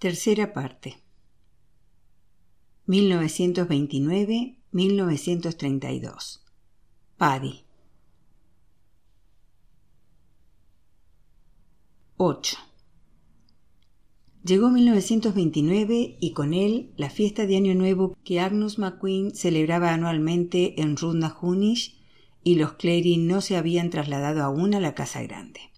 Tercera parte. 1929-1932. Paddy. 8. Llegó 1929 y con él la fiesta de Año Nuevo que Agnus McQueen celebraba anualmente en Rudnahunish y los Clery no se habían trasladado aún a la casa grande.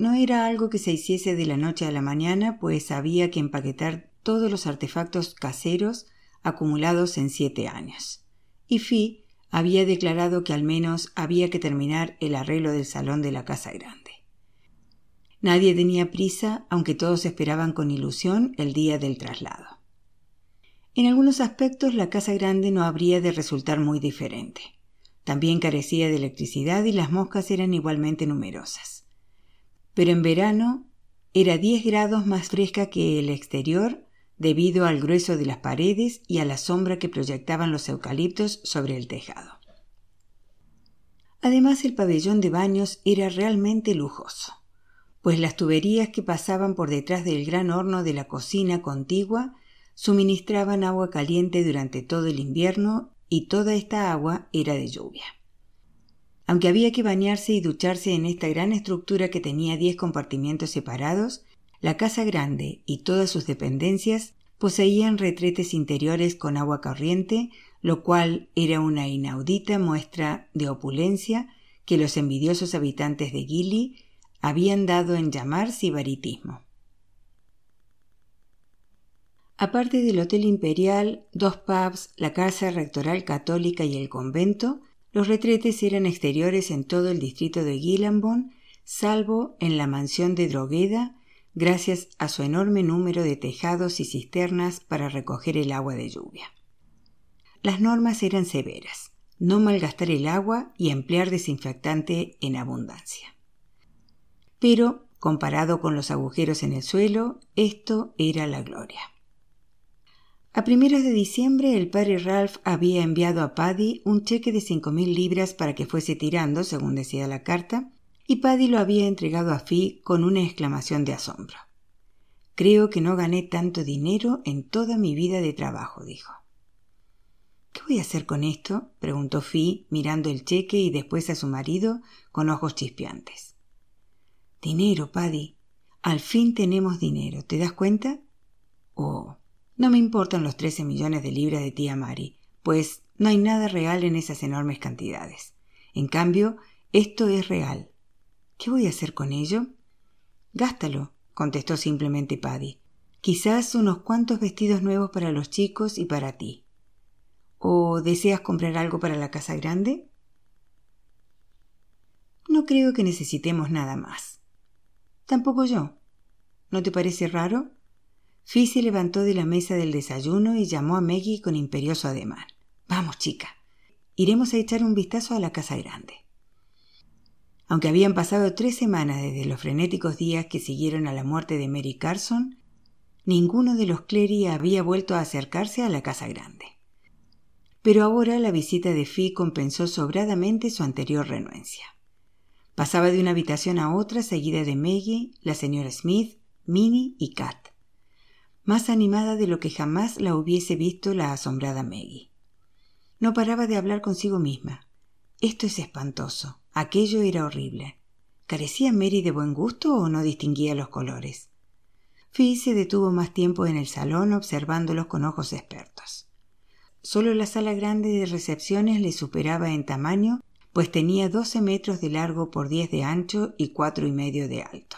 No era algo que se hiciese de la noche a la mañana, pues había que empaquetar todos los artefactos caseros acumulados en siete años. Y Fi había declarado que al menos había que terminar el arreglo del salón de la casa grande. Nadie tenía prisa, aunque todos esperaban con ilusión el día del traslado. En algunos aspectos la casa grande no habría de resultar muy diferente. También carecía de electricidad y las moscas eran igualmente numerosas pero en verano era 10 grados más fresca que el exterior debido al grueso de las paredes y a la sombra que proyectaban los eucaliptos sobre el tejado. Además el pabellón de baños era realmente lujoso, pues las tuberías que pasaban por detrás del gran horno de la cocina contigua suministraban agua caliente durante todo el invierno y toda esta agua era de lluvia. Aunque había que bañarse y ducharse en esta gran estructura que tenía diez compartimientos separados, la casa grande y todas sus dependencias poseían retretes interiores con agua corriente, lo cual era una inaudita muestra de opulencia que los envidiosos habitantes de Gili habían dado en llamar sibaritismo. Aparte del Hotel Imperial, dos pubs, la Casa Rectoral Católica y el convento, los retretes eran exteriores en todo el distrito de Guilambon, salvo en la mansión de Drogueda, gracias a su enorme número de tejados y cisternas para recoger el agua de lluvia. Las normas eran severas, no malgastar el agua y emplear desinfectante en abundancia. Pero, comparado con los agujeros en el suelo, esto era la gloria. A primeros de diciembre el padre Ralph había enviado a Paddy un cheque de cinco mil libras para que fuese tirando, según decía la carta, y Paddy lo había entregado a Fi con una exclamación de asombro. Creo que no gané tanto dinero en toda mi vida de trabajo, dijo. ¿Qué voy a hacer con esto? preguntó Fi, mirando el cheque y después a su marido con ojos chispeantes. Dinero, Paddy. Al fin tenemos dinero. ¿Te das cuenta? Oh, no me importan los trece millones de libras de tía Mari, pues no hay nada real en esas enormes cantidades. En cambio, esto es real. ¿Qué voy a hacer con ello? Gástalo, contestó simplemente Paddy. Quizás unos cuantos vestidos nuevos para los chicos y para ti. ¿O deseas comprar algo para la casa grande? No creo que necesitemos nada más. Tampoco yo. ¿No te parece raro? Fi se levantó de la mesa del desayuno y llamó a Maggie con imperioso ademán. Vamos, chica. Iremos a echar un vistazo a la casa grande. Aunque habían pasado tres semanas desde los frenéticos días que siguieron a la muerte de Mary Carson, ninguno de los Clery había vuelto a acercarse a la casa grande. Pero ahora la visita de Fi compensó sobradamente su anterior renuencia. Pasaba de una habitación a otra seguida de Maggie, la señora Smith, Minnie y Kat más animada de lo que jamás la hubiese visto la asombrada Maggie. No paraba de hablar consigo misma. Esto es espantoso. Aquello era horrible. ¿Carecía Mary de buen gusto o no distinguía los colores? Fee se detuvo más tiempo en el salón observándolos con ojos expertos. Solo la sala grande de recepciones le superaba en tamaño, pues tenía doce metros de largo por diez de ancho y cuatro y medio de alto.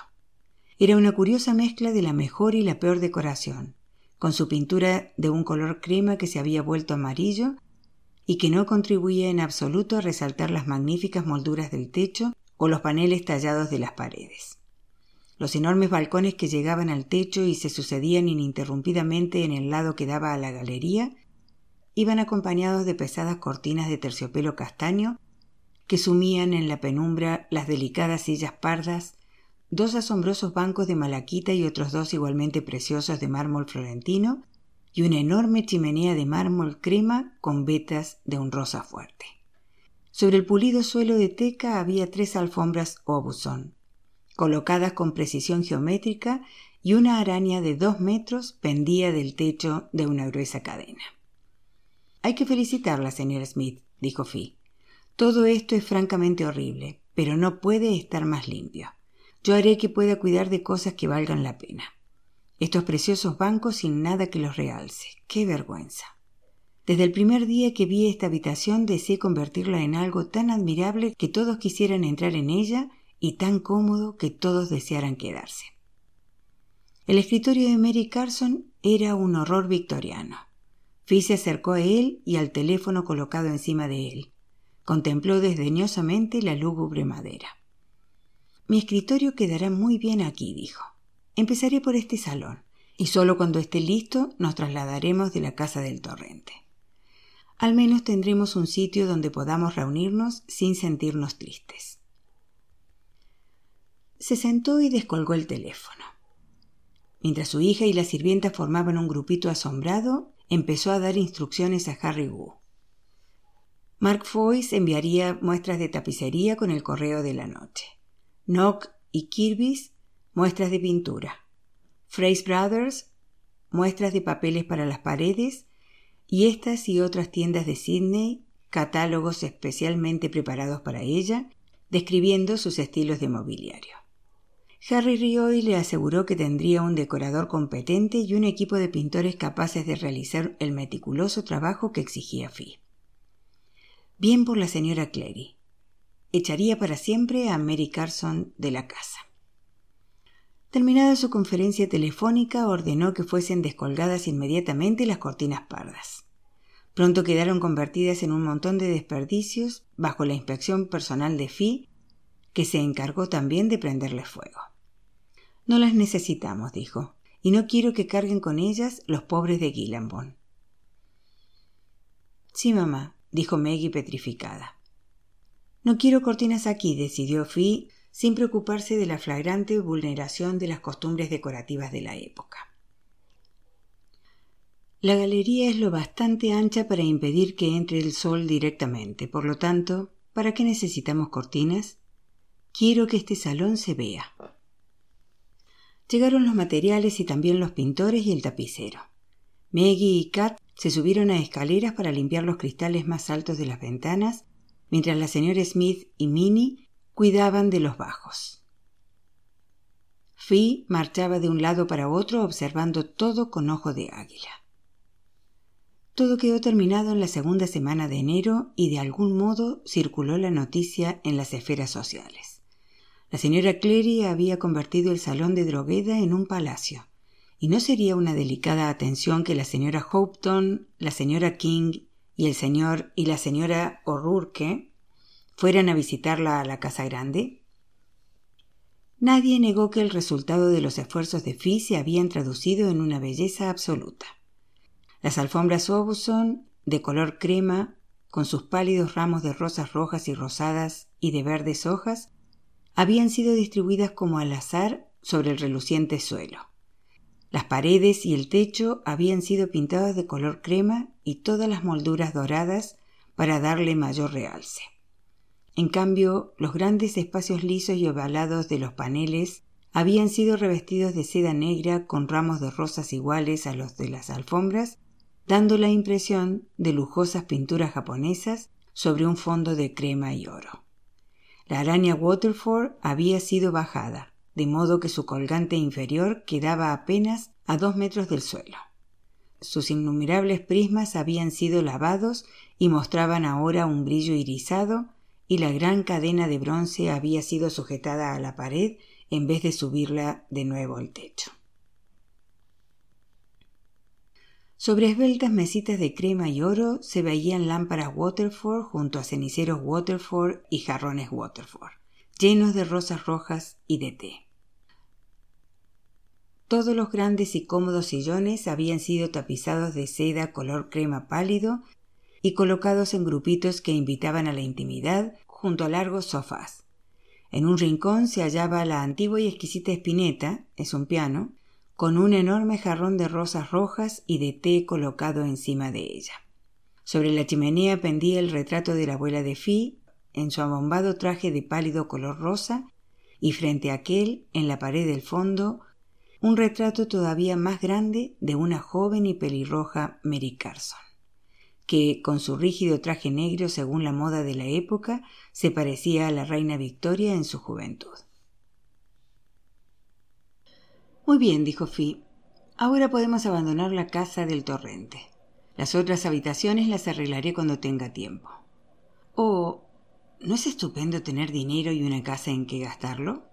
Era una curiosa mezcla de la mejor y la peor decoración, con su pintura de un color crema que se había vuelto amarillo y que no contribuía en absoluto a resaltar las magníficas molduras del techo o los paneles tallados de las paredes. Los enormes balcones que llegaban al techo y se sucedían ininterrumpidamente en el lado que daba a la galería iban acompañados de pesadas cortinas de terciopelo castaño que sumían en la penumbra las delicadas sillas pardas dos asombrosos bancos de malaquita y otros dos igualmente preciosos de mármol florentino, y una enorme chimenea de mármol crema con vetas de un rosa fuerte. Sobre el pulido suelo de teca había tres alfombras Obuson, colocadas con precisión geométrica y una araña de dos metros pendía del techo de una gruesa cadena. Hay que felicitarla, señora Smith, dijo Fee. Todo esto es francamente horrible, pero no puede estar más limpio. Yo haré que pueda cuidar de cosas que valgan la pena. Estos preciosos bancos sin nada que los realce. ¡Qué vergüenza! Desde el primer día que vi esta habitación deseé convertirla en algo tan admirable que todos quisieran entrar en ella y tan cómodo que todos desearan quedarse. El escritorio de Mary Carson era un horror victoriano. Fee se acercó a él y al teléfono colocado encima de él. Contempló desdeñosamente la lúgubre madera. Mi escritorio quedará muy bien aquí, dijo. Empezaré por este salón, y solo cuando esté listo nos trasladaremos de la casa del torrente. Al menos tendremos un sitio donde podamos reunirnos sin sentirnos tristes. Se sentó y descolgó el teléfono. Mientras su hija y la sirvienta formaban un grupito asombrado, empezó a dar instrucciones a Harry Wu. Mark Foyce enviaría muestras de tapicería con el correo de la noche. Nock y Kirby's muestras de pintura. Fraser Brothers muestras de papeles para las paredes y estas y otras tiendas de Sydney catálogos especialmente preparados para ella, describiendo sus estilos de mobiliario. Harry rió y le aseguró que tendría un decorador competente y un equipo de pintores capaces de realizar el meticuloso trabajo que exigía Fee. Bien por la señora Clary. Echaría para siempre a Mary Carson de la casa. Terminada su conferencia telefónica, ordenó que fuesen descolgadas inmediatamente las cortinas pardas. Pronto quedaron convertidas en un montón de desperdicios bajo la inspección personal de Fee, que se encargó también de prenderle fuego. No las necesitamos, dijo, y no quiero que carguen con ellas los pobres de Gillenbone. Sí, mamá, dijo Maggie petrificada. No quiero cortinas aquí, decidió Fee, sin preocuparse de la flagrante vulneración de las costumbres decorativas de la época. La galería es lo bastante ancha para impedir que entre el sol directamente, por lo tanto, ¿para qué necesitamos cortinas? Quiero que este salón se vea. Llegaron los materiales y también los pintores y el tapicero. Maggie y Kat se subieron a escaleras para limpiar los cristales más altos de las ventanas, mientras la señora Smith y Minnie cuidaban de los bajos. Fee marchaba de un lado para otro observando todo con ojo de águila. Todo quedó terminado en la segunda semana de enero y de algún modo circuló la noticia en las esferas sociales. La señora Clary había convertido el salón de Drogueda en un palacio y no sería una delicada atención que la señora Hopton, la señora King y el señor y la señora O'Rourke fueran a visitarla a la casa grande? Nadie negó que el resultado de los esfuerzos de Fee se habían traducido en una belleza absoluta. Las alfombras Aubusson, de color crema, con sus pálidos ramos de rosas rojas y rosadas y de verdes hojas, habían sido distribuidas como al azar sobre el reluciente suelo. Las paredes y el techo habían sido pintados de color crema y todas las molduras doradas para darle mayor realce. En cambio, los grandes espacios lisos y ovalados de los paneles habían sido revestidos de seda negra con ramos de rosas iguales a los de las alfombras, dando la impresión de lujosas pinturas japonesas sobre un fondo de crema y oro. La araña Waterford había sido bajada, de modo que su colgante inferior quedaba apenas a dos metros del suelo. Sus innumerables prismas habían sido lavados y mostraban ahora un brillo irisado, y la gran cadena de bronce había sido sujetada a la pared en vez de subirla de nuevo al techo. Sobre esbeltas mesitas de crema y oro se veían lámparas Waterford junto a ceniceros Waterford y jarrones Waterford, llenos de rosas rojas y de té. Todos los grandes y cómodos sillones habían sido tapizados de seda color crema pálido y colocados en grupitos que invitaban a la intimidad junto a largos sofás. En un rincón se hallaba la antigua y exquisita espineta, es un piano, con un enorme jarrón de rosas rojas y de té colocado encima de ella. Sobre la chimenea pendía el retrato de la abuela de Fi en su abombado traje de pálido color rosa y frente a aquel, en la pared del fondo, un retrato todavía más grande de una joven y pelirroja Mary Carson, que, con su rígido traje negro según la moda de la época, se parecía a la reina Victoria en su juventud. Muy bien, dijo Fi. Ahora podemos abandonar la casa del torrente. Las otras habitaciones las arreglaré cuando tenga tiempo. Oh, ¿no es estupendo tener dinero y una casa en que gastarlo?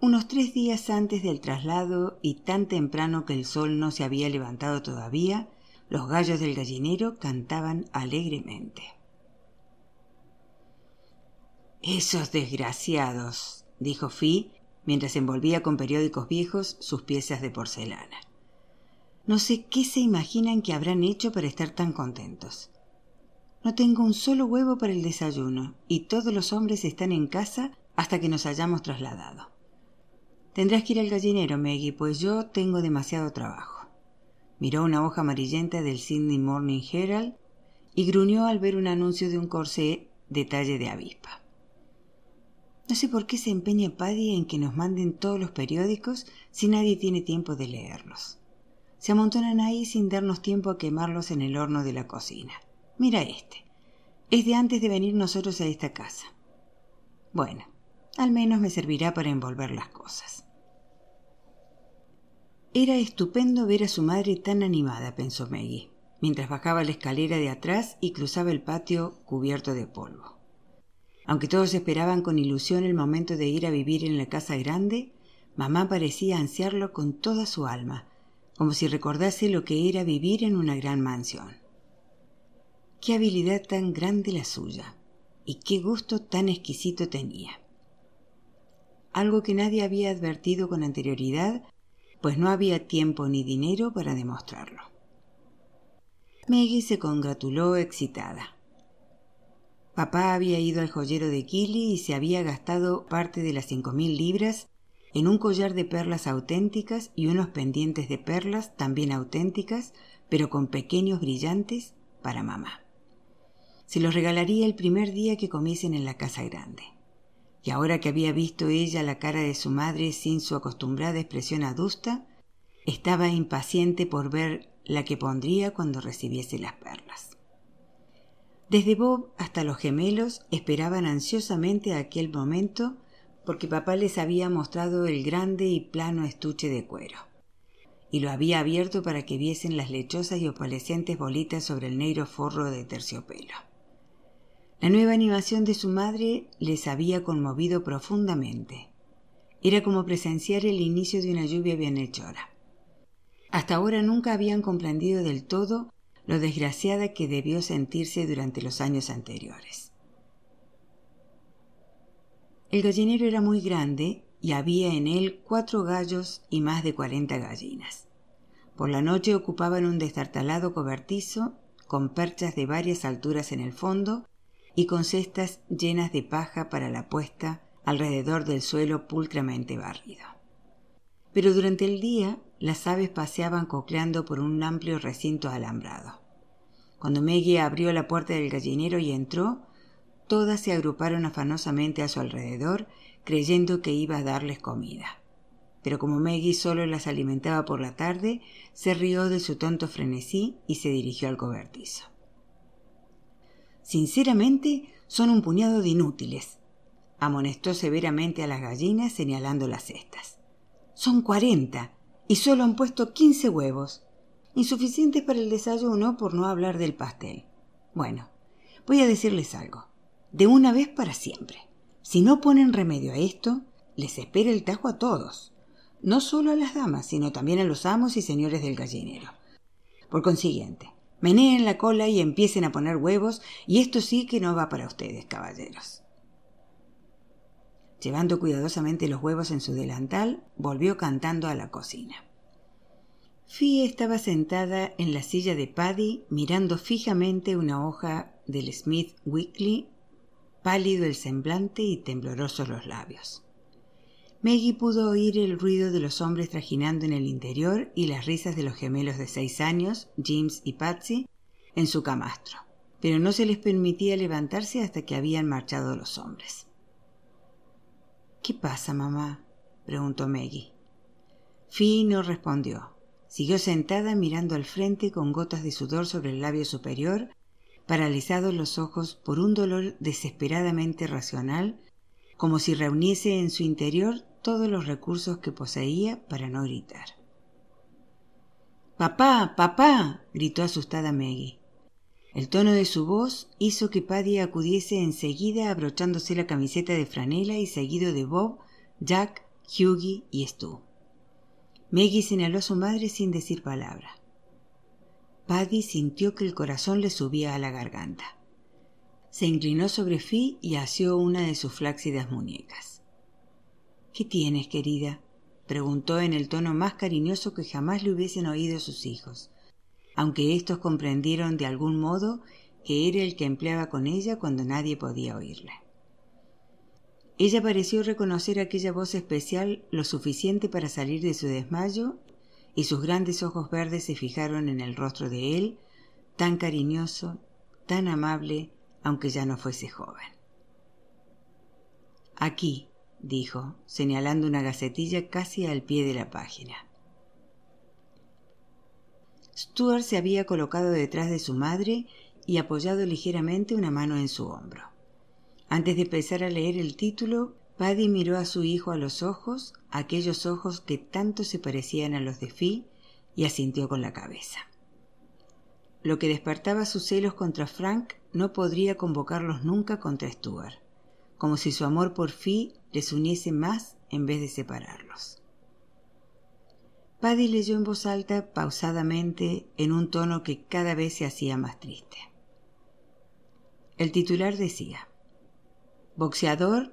Unos tres días antes del traslado y tan temprano que el sol no se había levantado todavía, los gallos del gallinero cantaban alegremente. Esos desgraciados, dijo Fi, mientras envolvía con periódicos viejos sus piezas de porcelana. No sé qué se imaginan que habrán hecho para estar tan contentos. No tengo un solo huevo para el desayuno, y todos los hombres están en casa hasta que nos hayamos trasladado. Tendrás que ir al gallinero, Maggie, pues yo tengo demasiado trabajo. Miró una hoja amarillenta del Sydney Morning Herald y gruñó al ver un anuncio de un corsé de talle de avispa. No sé por qué se empeña Paddy en que nos manden todos los periódicos si nadie tiene tiempo de leerlos. Se amontonan ahí sin darnos tiempo a quemarlos en el horno de la cocina. Mira este. Es de antes de venir nosotros a esta casa. Bueno, al menos me servirá para envolver las cosas. Era estupendo ver a su madre tan animada, pensó Maggie, mientras bajaba la escalera de atrás y cruzaba el patio cubierto de polvo. Aunque todos esperaban con ilusión el momento de ir a vivir en la casa grande, mamá parecía ansiarlo con toda su alma, como si recordase lo que era vivir en una gran mansión. Qué habilidad tan grande la suya, y qué gusto tan exquisito tenía. Algo que nadie había advertido con anterioridad, pues no había tiempo ni dinero para demostrarlo. Maggie se congratuló excitada. Papá había ido al joyero de Kili y se había gastado parte de las cinco mil libras en un collar de perlas auténticas y unos pendientes de perlas también auténticas, pero con pequeños brillantes, para mamá. Se los regalaría el primer día que comiesen en la casa grande. Y ahora que había visto ella la cara de su madre sin su acostumbrada expresión adusta, estaba impaciente por ver la que pondría cuando recibiese las perlas. Desde Bob hasta los gemelos esperaban ansiosamente aquel momento porque papá les había mostrado el grande y plano estuche de cuero y lo había abierto para que viesen las lechosas y opalescentes bolitas sobre el negro forro de terciopelo. La nueva animación de su madre les había conmovido profundamente. Era como presenciar el inicio de una lluvia bienhechora. Hasta ahora nunca habían comprendido del todo lo desgraciada que debió sentirse durante los años anteriores. El gallinero era muy grande y había en él cuatro gallos y más de cuarenta gallinas. Por la noche ocupaban un destartalado cobertizo con perchas de varias alturas en el fondo y con cestas llenas de paja para la puesta alrededor del suelo pulcramente barrido. Pero durante el día las aves paseaban cocleando por un amplio recinto alambrado. Cuando Maggie abrió la puerta del gallinero y entró, todas se agruparon afanosamente a su alrededor, creyendo que iba a darles comida. Pero como Maggie solo las alimentaba por la tarde, se rió de su tonto frenesí y se dirigió al cobertizo. Sinceramente, son un puñado de inútiles, amonestó severamente a las gallinas señalando las cestas. Son cuarenta y solo han puesto quince huevos, insuficientes para el desayuno por no hablar del pastel. Bueno, voy a decirles algo, de una vez para siempre. Si no ponen remedio a esto, les espera el tajo a todos, no solo a las damas, sino también a los amos y señores del gallinero. Por consiguiente, meneen la cola y empiecen a poner huevos, y esto sí que no va para ustedes, caballeros. Llevando cuidadosamente los huevos en su delantal, volvió cantando a la cocina. Fee estaba sentada en la silla de Paddy mirando fijamente una hoja del Smith Weekly, pálido el semblante y temblorosos los labios. Maggie pudo oír el ruido de los hombres trajinando en el interior y las risas de los gemelos de seis años, James y Patsy, en su camastro, pero no se les permitía levantarse hasta que habían marchado los hombres. ¿Qué pasa, mamá? preguntó Maggie. Fi no respondió. Siguió sentada mirando al frente con gotas de sudor sobre el labio superior, paralizados los ojos por un dolor desesperadamente racional, como si reuniese en su interior todos los recursos que poseía para no gritar. Papá, papá, gritó asustada Maggie. El tono de su voz hizo que Paddy acudiese enseguida abrochándose la camiseta de franela y seguido de Bob, Jack, Hughie y Stu. Maggie señaló a su madre sin decir palabra. Paddy sintió que el corazón le subía a la garganta. Se inclinó sobre Fi y asió una de sus flácidas muñecas. ¿Qué tienes, querida? preguntó en el tono más cariñoso que jamás le hubiesen oído sus hijos, aunque éstos comprendieron de algún modo que era el que empleaba con ella cuando nadie podía oírle. Ella pareció reconocer aquella voz especial lo suficiente para salir de su desmayo y sus grandes ojos verdes se fijaron en el rostro de él, tan cariñoso, tan amable, aunque ya no fuese joven. Aquí, dijo, señalando una gacetilla casi al pie de la página. Stuart se había colocado detrás de su madre y apoyado ligeramente una mano en su hombro. Antes de empezar a leer el título, Paddy miró a su hijo a los ojos, aquellos ojos que tanto se parecían a los de Fi, y asintió con la cabeza. Lo que despertaba sus celos contra Frank no podría convocarlos nunca contra Stuart, como si su amor por Fi les uniese más en vez de separarlos. Paddy leyó en voz alta, pausadamente, en un tono que cada vez se hacía más triste. El titular decía boxeador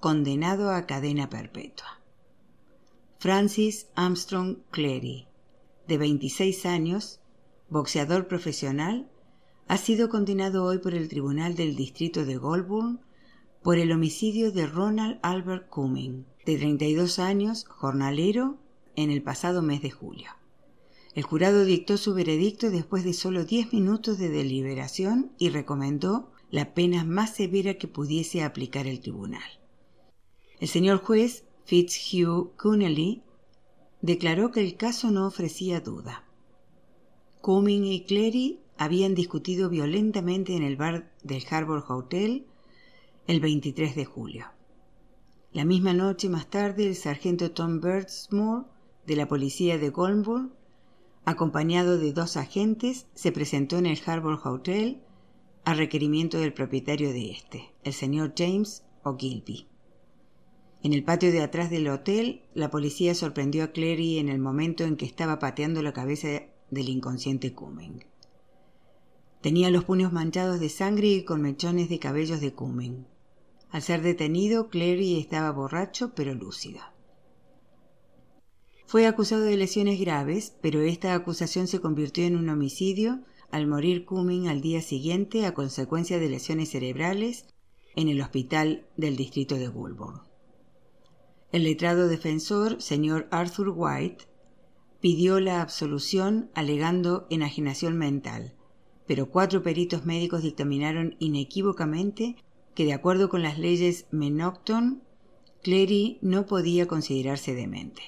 condenado a cadena perpetua. Francis Armstrong Cleary, de 26 años, boxeador profesional, ha sido condenado hoy por el Tribunal del Distrito de Goulburn por el homicidio de Ronald Albert Cumming, de 32 años, jornalero, en el pasado mes de julio. El jurado dictó su veredicto después de solo 10 minutos de deliberación y recomendó la pena más severa que pudiese aplicar el tribunal. El señor juez Fitzhugh Connelly declaró que el caso no ofrecía duda. Cumming y Clery habían discutido violentamente en el bar del Harbour Hotel el 23 de julio. La misma noche más tarde, el sargento Tom Birdsmore de la policía de Goulburn, acompañado de dos agentes, se presentó en el Harbour Hotel a requerimiento del propietario de este, el señor James O'Gilby. En el patio de atrás del hotel, la policía sorprendió a Clary en el momento en que estaba pateando la cabeza del inconsciente Cumming. Tenía los puños manchados de sangre y con mechones de cabellos de Cumming. Al ser detenido, Clary estaba borracho pero lúcido. Fue acusado de lesiones graves, pero esta acusación se convirtió en un homicidio al morir Cumming al día siguiente a consecuencia de lesiones cerebrales en el hospital del distrito de Goulburn. El letrado defensor, señor Arthur White, pidió la absolución alegando enajenación mental, pero cuatro peritos médicos dictaminaron inequívocamente que de acuerdo con las leyes Menocton, Clery no podía considerarse demente.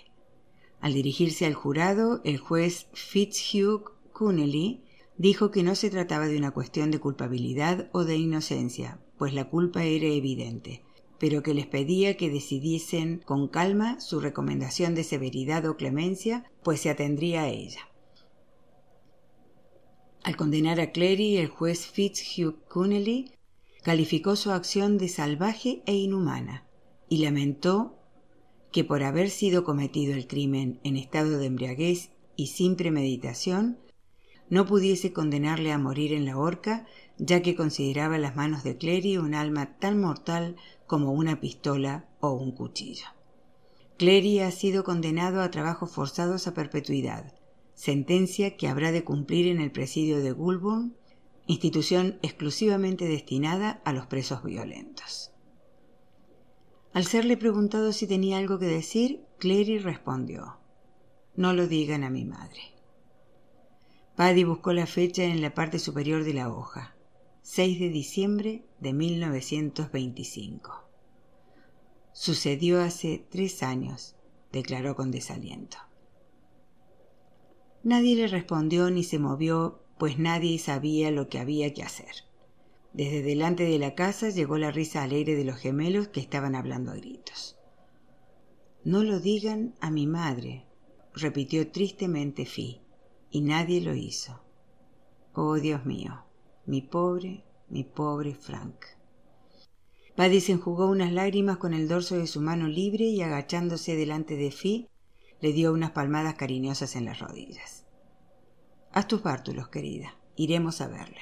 Al dirigirse al jurado, el juez Fitzhugh Connelly dijo que no se trataba de una cuestión de culpabilidad o de inocencia, pues la culpa era evidente, pero que les pedía que decidiesen con calma su recomendación de severidad o clemencia, pues se atendría a ella. Al condenar a Clary, el juez Fitzhugh Connelly calificó su acción de salvaje e inhumana y lamentó que por haber sido cometido el crimen en estado de embriaguez y sin premeditación, no pudiese condenarle a morir en la horca, ya que consideraba las manos de Clery un alma tan mortal como una pistola o un cuchillo. Clery ha sido condenado a trabajos forzados a perpetuidad, sentencia que habrá de cumplir en el presidio de Goulburn, institución exclusivamente destinada a los presos violentos. Al serle preguntado si tenía algo que decir, Clery respondió No lo digan a mi madre. Paddy buscó la fecha en la parte superior de la hoja. 6 de diciembre de 1925. Sucedió hace tres años declaró con desaliento. Nadie le respondió ni se movió, pues nadie sabía lo que había que hacer. Desde delante de la casa llegó la risa alegre de los gemelos que estaban hablando a gritos. No lo digan a mi madre, repitió tristemente Fi, y nadie lo hizo. Oh Dios mío, mi pobre, mi pobre Frank. Paddy se enjugó unas lágrimas con el dorso de su mano libre y agachándose delante de Fi, le dio unas palmadas cariñosas en las rodillas. Haz tus bártulos, querida. Iremos a verle.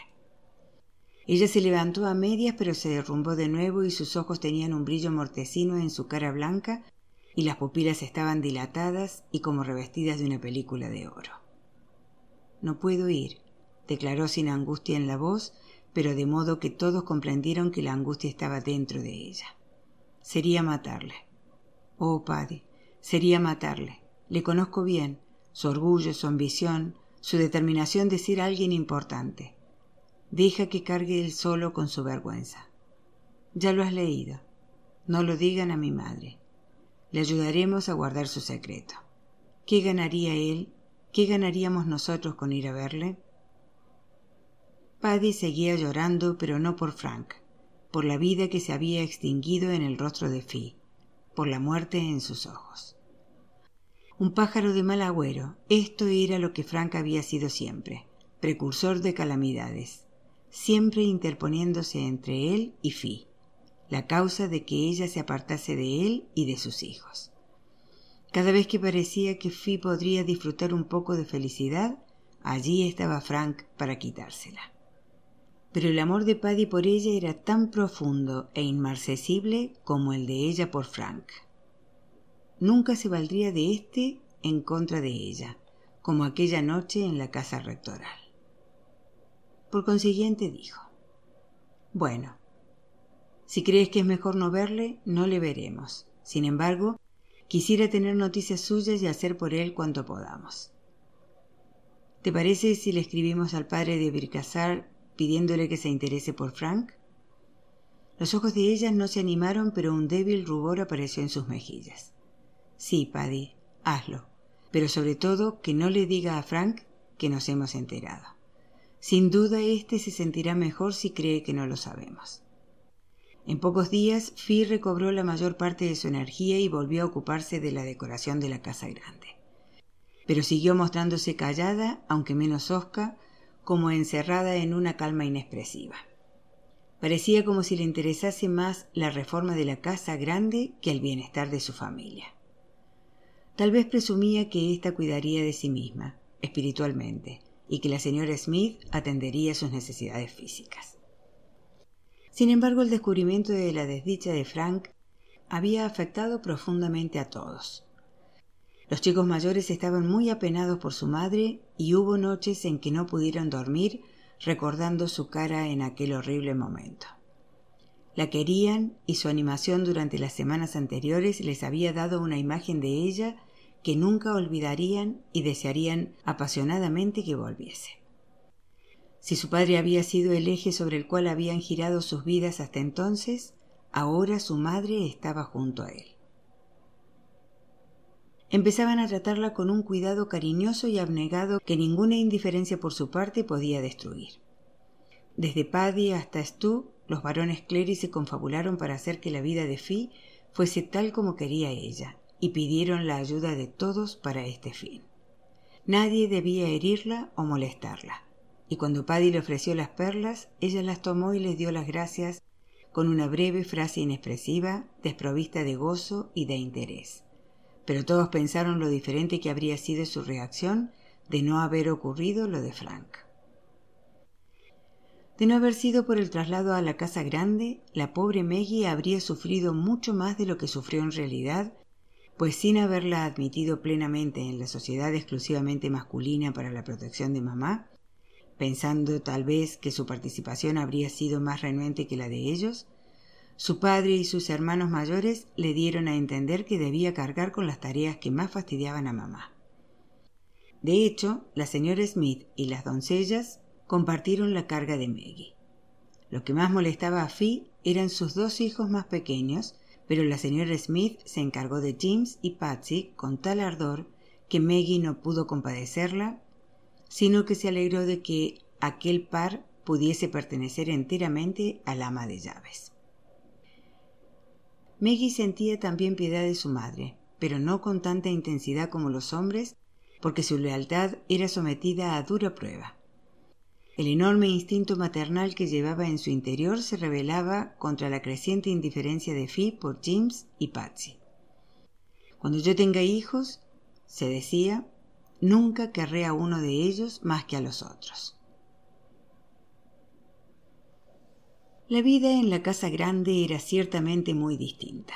Ella se levantó a medias, pero se derrumbó de nuevo y sus ojos tenían un brillo mortecino en su cara blanca y las pupilas estaban dilatadas y como revestidas de una película de oro. No puedo ir, declaró sin angustia en la voz, pero de modo que todos comprendieron que la angustia estaba dentro de ella. Sería matarle. Oh, padre, sería matarle. Le conozco bien, su orgullo, su ambición, su determinación de ser alguien importante. Deja que cargue él solo con su vergüenza. Ya lo has leído. No lo digan a mi madre. Le ayudaremos a guardar su secreto. ¿Qué ganaría él? ¿Qué ganaríamos nosotros con ir a verle? Paddy seguía llorando, pero no por Frank, por la vida que se había extinguido en el rostro de Fi, por la muerte en sus ojos un pájaro de mal agüero. Esto era lo que Frank había sido siempre, precursor de calamidades, siempre interponiéndose entre él y Fi, la causa de que ella se apartase de él y de sus hijos. Cada vez que parecía que Fi podría disfrutar un poco de felicidad, allí estaba Frank para quitársela. Pero el amor de Paddy por ella era tan profundo e inmarcesible como el de ella por Frank nunca se valdría de éste en contra de ella, como aquella noche en la casa rectoral. Por consiguiente dijo, Bueno, si crees que es mejor no verle, no le veremos. Sin embargo, quisiera tener noticias suyas y hacer por él cuanto podamos. ¿Te parece si le escribimos al padre de Bircazar pidiéndole que se interese por Frank? Los ojos de ella no se animaron, pero un débil rubor apareció en sus mejillas. Sí, Paddy, hazlo. Pero sobre todo que no le diga a Frank que nos hemos enterado. Sin duda éste se sentirá mejor si cree que no lo sabemos. En pocos días, Fi recobró la mayor parte de su energía y volvió a ocuparse de la decoración de la casa grande. Pero siguió mostrándose callada, aunque menos hosca, como encerrada en una calma inexpresiva. Parecía como si le interesase más la reforma de la casa grande que el bienestar de su familia. Tal vez presumía que ésta cuidaría de sí misma, espiritualmente, y que la señora Smith atendería sus necesidades físicas. Sin embargo, el descubrimiento de la desdicha de Frank había afectado profundamente a todos. Los chicos mayores estaban muy apenados por su madre y hubo noches en que no pudieron dormir recordando su cara en aquel horrible momento. La querían y su animación durante las semanas anteriores les había dado una imagen de ella que nunca olvidarían y desearían apasionadamente que volviese. Si su padre había sido el eje sobre el cual habían girado sus vidas hasta entonces, ahora su madre estaba junto a él. Empezaban a tratarla con un cuidado cariñoso y abnegado que ninguna indiferencia por su parte podía destruir. Desde Paddy hasta Stu, los varones Clery se confabularon para hacer que la vida de Fi fuese tal como quería ella, y pidieron la ayuda de todos para este fin. Nadie debía herirla o molestarla, y cuando Paddy le ofreció las perlas, ella las tomó y les dio las gracias con una breve frase inexpresiva, desprovista de gozo y de interés. Pero todos pensaron lo diferente que habría sido su reacción de no haber ocurrido lo de Frank. De no haber sido por el traslado a la casa grande, la pobre Maggie habría sufrido mucho más de lo que sufrió en realidad pues sin haberla admitido plenamente en la sociedad exclusivamente masculina para la protección de mamá, pensando tal vez que su participación habría sido más renuente que la de ellos, su padre y sus hermanos mayores le dieron a entender que debía cargar con las tareas que más fastidiaban a mamá. De hecho, la señora Smith y las doncellas compartieron la carga de Maggie. Lo que más molestaba a Fi eran sus dos hijos más pequeños, pero la señora Smith se encargó de James y Patsy con tal ardor que Maggie no pudo compadecerla, sino que se alegró de que aquel par pudiese pertenecer enteramente al ama de llaves. Maggie sentía también piedad de su madre, pero no con tanta intensidad como los hombres, porque su lealtad era sometida a dura prueba. El enorme instinto maternal que llevaba en su interior se rebelaba contra la creciente indiferencia de Fi por James y Patsy. Cuando yo tenga hijos, se decía, nunca querré a uno de ellos más que a los otros. La vida en la casa grande era ciertamente muy distinta.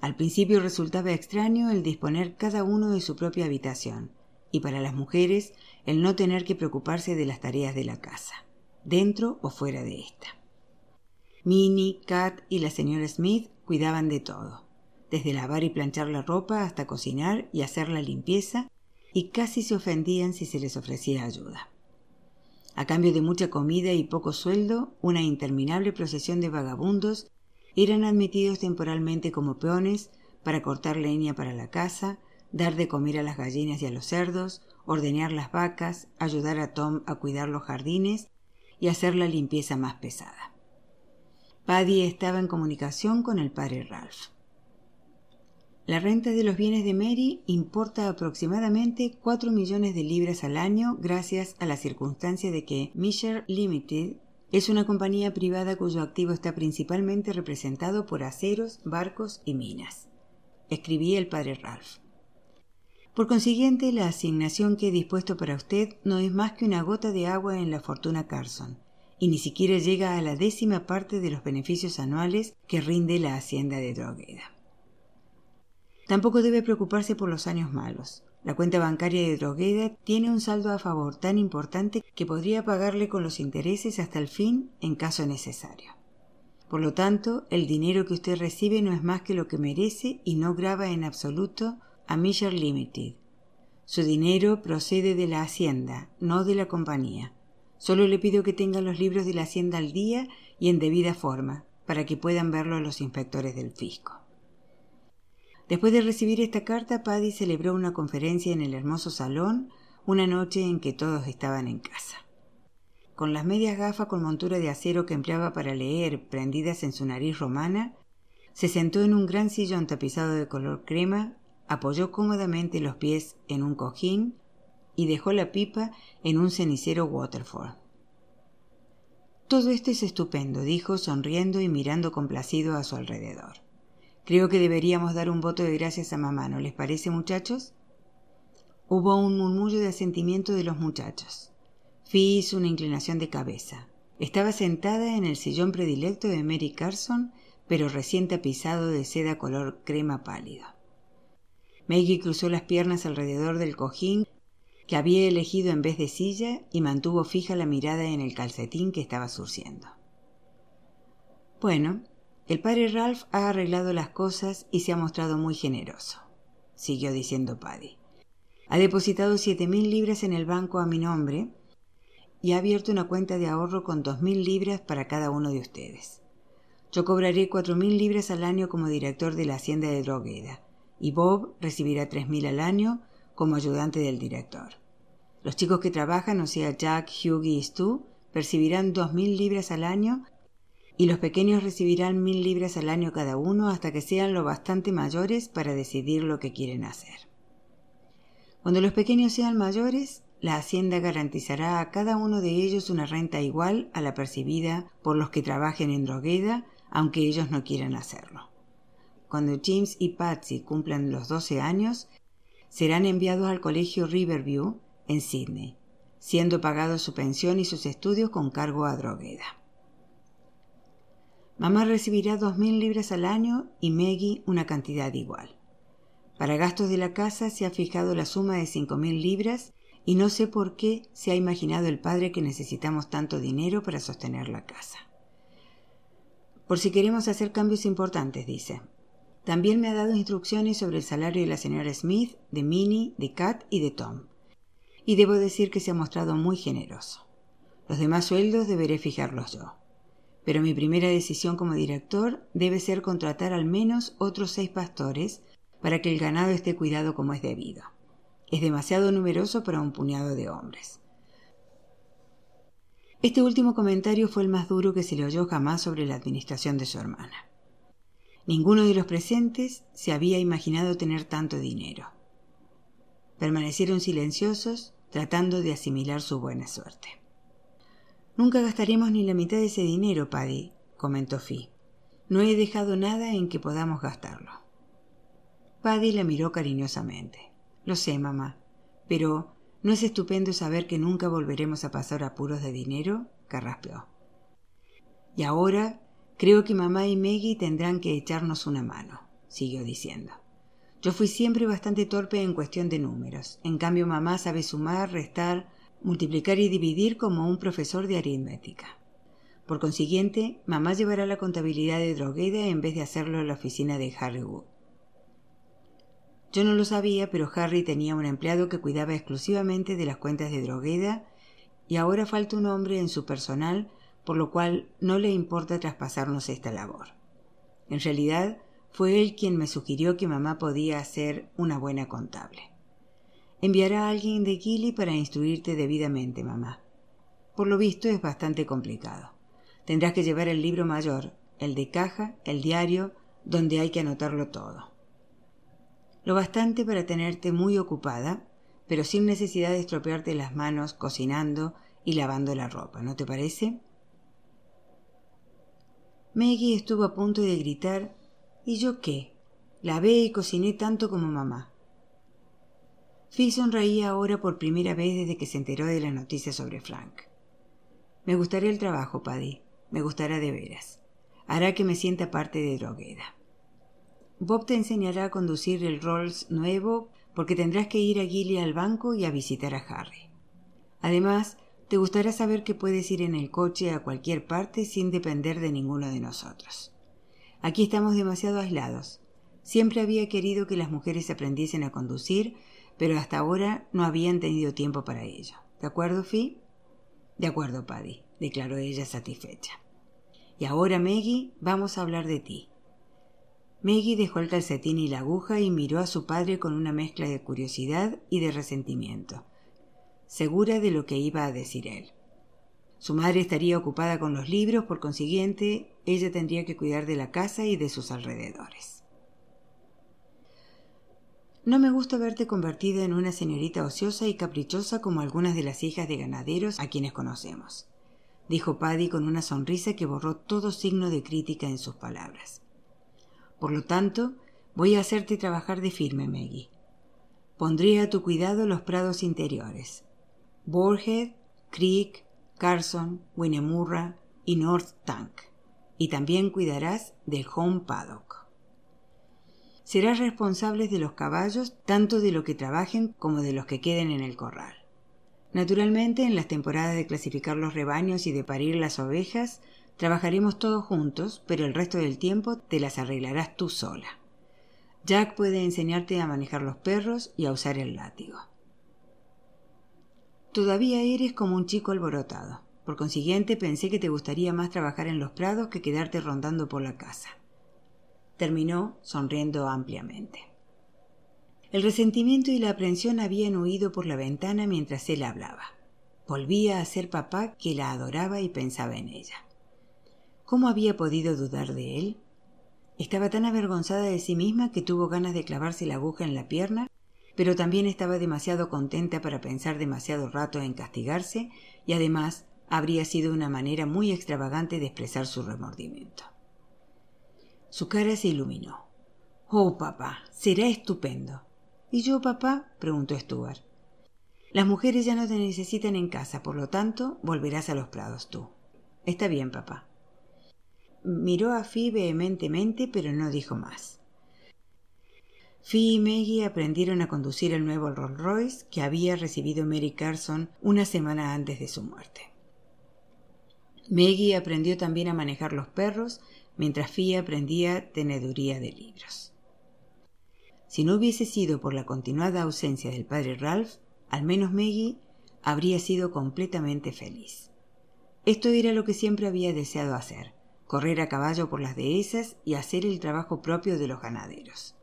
Al principio resultaba extraño el disponer cada uno de su propia habitación, y para las mujeres el no tener que preocuparse de las tareas de la casa, dentro o fuera de esta. Minnie, Kat y la señora Smith cuidaban de todo, desde lavar y planchar la ropa hasta cocinar y hacer la limpieza, y casi se ofendían si se les ofrecía ayuda. A cambio de mucha comida y poco sueldo, una interminable procesión de vagabundos eran admitidos temporalmente como peones para cortar leña para la casa, dar de comer a las gallinas y a los cerdos, ordeñar las vacas, ayudar a Tom a cuidar los jardines y hacer la limpieza más pesada. Paddy estaba en comunicación con el padre Ralph. La renta de los bienes de Mary importa aproximadamente 4 millones de libras al año gracias a la circunstancia de que Misher Limited es una compañía privada cuyo activo está principalmente representado por aceros, barcos y minas. Escribía el padre Ralph. Por consiguiente, la asignación que he dispuesto para usted no es más que una gota de agua en la fortuna Carson, y ni siquiera llega a la décima parte de los beneficios anuales que rinde la hacienda de Drogueda. Tampoco debe preocuparse por los años malos. La cuenta bancaria de Drogueda tiene un saldo a favor tan importante que podría pagarle con los intereses hasta el fin en caso necesario. Por lo tanto, el dinero que usted recibe no es más que lo que merece y no grava en absoluto a Miller Limited. Su dinero procede de la hacienda, no de la compañía. Solo le pido que tengan los libros de la hacienda al día y en debida forma, para que puedan verlo los inspectores del fisco. Después de recibir esta carta, Paddy celebró una conferencia en el hermoso salón una noche en que todos estaban en casa. Con las medias gafas con montura de acero que empleaba para leer prendidas en su nariz romana, se sentó en un gran sillón tapizado de color crema apoyó cómodamente los pies en un cojín y dejó la pipa en un cenicero Waterford. Todo esto es estupendo, dijo, sonriendo y mirando complacido a su alrededor. Creo que deberíamos dar un voto de gracias a mamá, ¿no les parece, muchachos? Hubo un murmullo de asentimiento de los muchachos. Fi hizo una inclinación de cabeza. Estaba sentada en el sillón predilecto de Mary Carson, pero recién tapizado de seda color crema pálido. Maggie cruzó las piernas alrededor del cojín que había elegido en vez de silla y mantuvo fija la mirada en el calcetín que estaba surciendo. Bueno, el padre Ralph ha arreglado las cosas y se ha mostrado muy generoso, siguió diciendo Paddy. Ha depositado siete mil libras en el banco a mi nombre y ha abierto una cuenta de ahorro con dos mil libras para cada uno de ustedes. Yo cobraré cuatro mil libras al año como director de la hacienda de Drogueda y Bob recibirá tres mil al año como ayudante del director. Los chicos que trabajan, o sea Jack, Hugh y Stu, percibirán dos mil libras al año y los pequeños recibirán mil libras al año cada uno hasta que sean lo bastante mayores para decidir lo que quieren hacer. Cuando los pequeños sean mayores, la Hacienda garantizará a cada uno de ellos una renta igual a la percibida por los que trabajen en Drogueda, aunque ellos no quieran hacerlo cuando James y Patsy cumplan los 12 años, serán enviados al colegio Riverview en Sydney, siendo pagado su pensión y sus estudios con cargo a Drogueda. Mamá recibirá dos mil libras al año y Maggie una cantidad igual. Para gastos de la casa se ha fijado la suma de cinco mil libras y no sé por qué se ha imaginado el padre que necesitamos tanto dinero para sostener la casa. Por si queremos hacer cambios importantes, dice. También me ha dado instrucciones sobre el salario de la señora Smith, de Minnie, de Kat y de Tom. Y debo decir que se ha mostrado muy generoso. Los demás sueldos deberé fijarlos yo. Pero mi primera decisión como director debe ser contratar al menos otros seis pastores para que el ganado esté cuidado como es debido. Es demasiado numeroso para un puñado de hombres. Este último comentario fue el más duro que se le oyó jamás sobre la administración de su hermana. Ninguno de los presentes se había imaginado tener tanto dinero. Permanecieron silenciosos, tratando de asimilar su buena suerte. Nunca gastaremos ni la mitad de ese dinero, Paddy, comentó Fi. No he dejado nada en que podamos gastarlo. Paddy la miró cariñosamente. Lo sé, mamá, pero ¿no es estupendo saber que nunca volveremos a pasar apuros de dinero? carraspeó. Y ahora Creo que mamá y Maggie tendrán que echarnos una mano, siguió diciendo. Yo fui siempre bastante torpe en cuestión de números. En cambio, mamá sabe sumar, restar, multiplicar y dividir como un profesor de aritmética. Por consiguiente, mamá llevará la contabilidad de Drogueda en vez de hacerlo en la oficina de Harry Wood. Yo no lo sabía, pero Harry tenía un empleado que cuidaba exclusivamente de las cuentas de Drogueda y ahora falta un hombre en su personal por lo cual no le importa traspasarnos esta labor. En realidad, fue él quien me sugirió que mamá podía ser una buena contable. Enviará a alguien de Gilly para instruirte debidamente, mamá. Por lo visto es bastante complicado. Tendrás que llevar el libro mayor, el de caja, el diario, donde hay que anotarlo todo. Lo bastante para tenerte muy ocupada, pero sin necesidad de estropearte las manos cocinando y lavando la ropa, ¿no te parece? Maggie estuvo a punto de gritar ¿Y yo qué? Lavé y cociné tanto como mamá. Fi sonreía ahora por primera vez desde que se enteró de la noticia sobre Frank. Me gustará el trabajo, Paddy. Me gustará de veras. Hará que me sienta parte de Drogueda. Bob te enseñará a conducir el Rolls nuevo porque tendrás que ir a Gilly al banco y a visitar a Harry. Además, te gustará saber que puedes ir en el coche a cualquier parte sin depender de ninguno de nosotros. Aquí estamos demasiado aislados. Siempre había querido que las mujeres aprendiesen a conducir, pero hasta ahora no habían tenido tiempo para ello. ¿De acuerdo, Fi? De acuerdo, Paddy, declaró ella satisfecha. Y ahora, Maggie, vamos a hablar de ti. Maggie dejó el calcetín y la aguja y miró a su padre con una mezcla de curiosidad y de resentimiento segura de lo que iba a decir él. Su madre estaría ocupada con los libros, por consiguiente, ella tendría que cuidar de la casa y de sus alrededores. No me gusta verte convertida en una señorita ociosa y caprichosa como algunas de las hijas de ganaderos a quienes conocemos, dijo Paddy con una sonrisa que borró todo signo de crítica en sus palabras. Por lo tanto, voy a hacerte trabajar de firme, Maggie. Pondré a tu cuidado los prados interiores, Borhead, Creek, Carson, Winnemurra y North Tank, y también cuidarás del Home Paddock. Serás responsable de los caballos, tanto de lo que trabajen como de los que queden en el corral. Naturalmente, en las temporadas de clasificar los rebaños y de parir las ovejas, trabajaremos todos juntos, pero el resto del tiempo te las arreglarás tú sola. Jack puede enseñarte a manejar los perros y a usar el látigo. Todavía eres como un chico alborotado. Por consiguiente, pensé que te gustaría más trabajar en los prados que quedarte rondando por la casa. Terminó sonriendo ampliamente. El resentimiento y la aprensión habían huido por la ventana mientras él hablaba. Volvía a ser papá que la adoraba y pensaba en ella. ¿Cómo había podido dudar de él? Estaba tan avergonzada de sí misma que tuvo ganas de clavarse la aguja en la pierna pero también estaba demasiado contenta para pensar demasiado rato en castigarse y además habría sido una manera muy extravagante de expresar su remordimiento. Su cara se iluminó. Oh, papá, será estupendo. ¿Y yo, papá? preguntó Stuart. Las mujeres ya no te necesitan en casa, por lo tanto, volverás a los prados tú. Está bien, papá. Miró a Fi vehementemente, pero no dijo más. Fee y Maggie aprendieron a conducir el nuevo Rolls Royce que había recibido Mary Carson una semana antes de su muerte. Maggie aprendió también a manejar los perros, mientras Fee aprendía teneduría de libros. Si no hubiese sido por la continuada ausencia del padre Ralph, al menos Maggie habría sido completamente feliz. Esto era lo que siempre había deseado hacer, correr a caballo por las dehesas y hacer el trabajo propio de los ganaderos.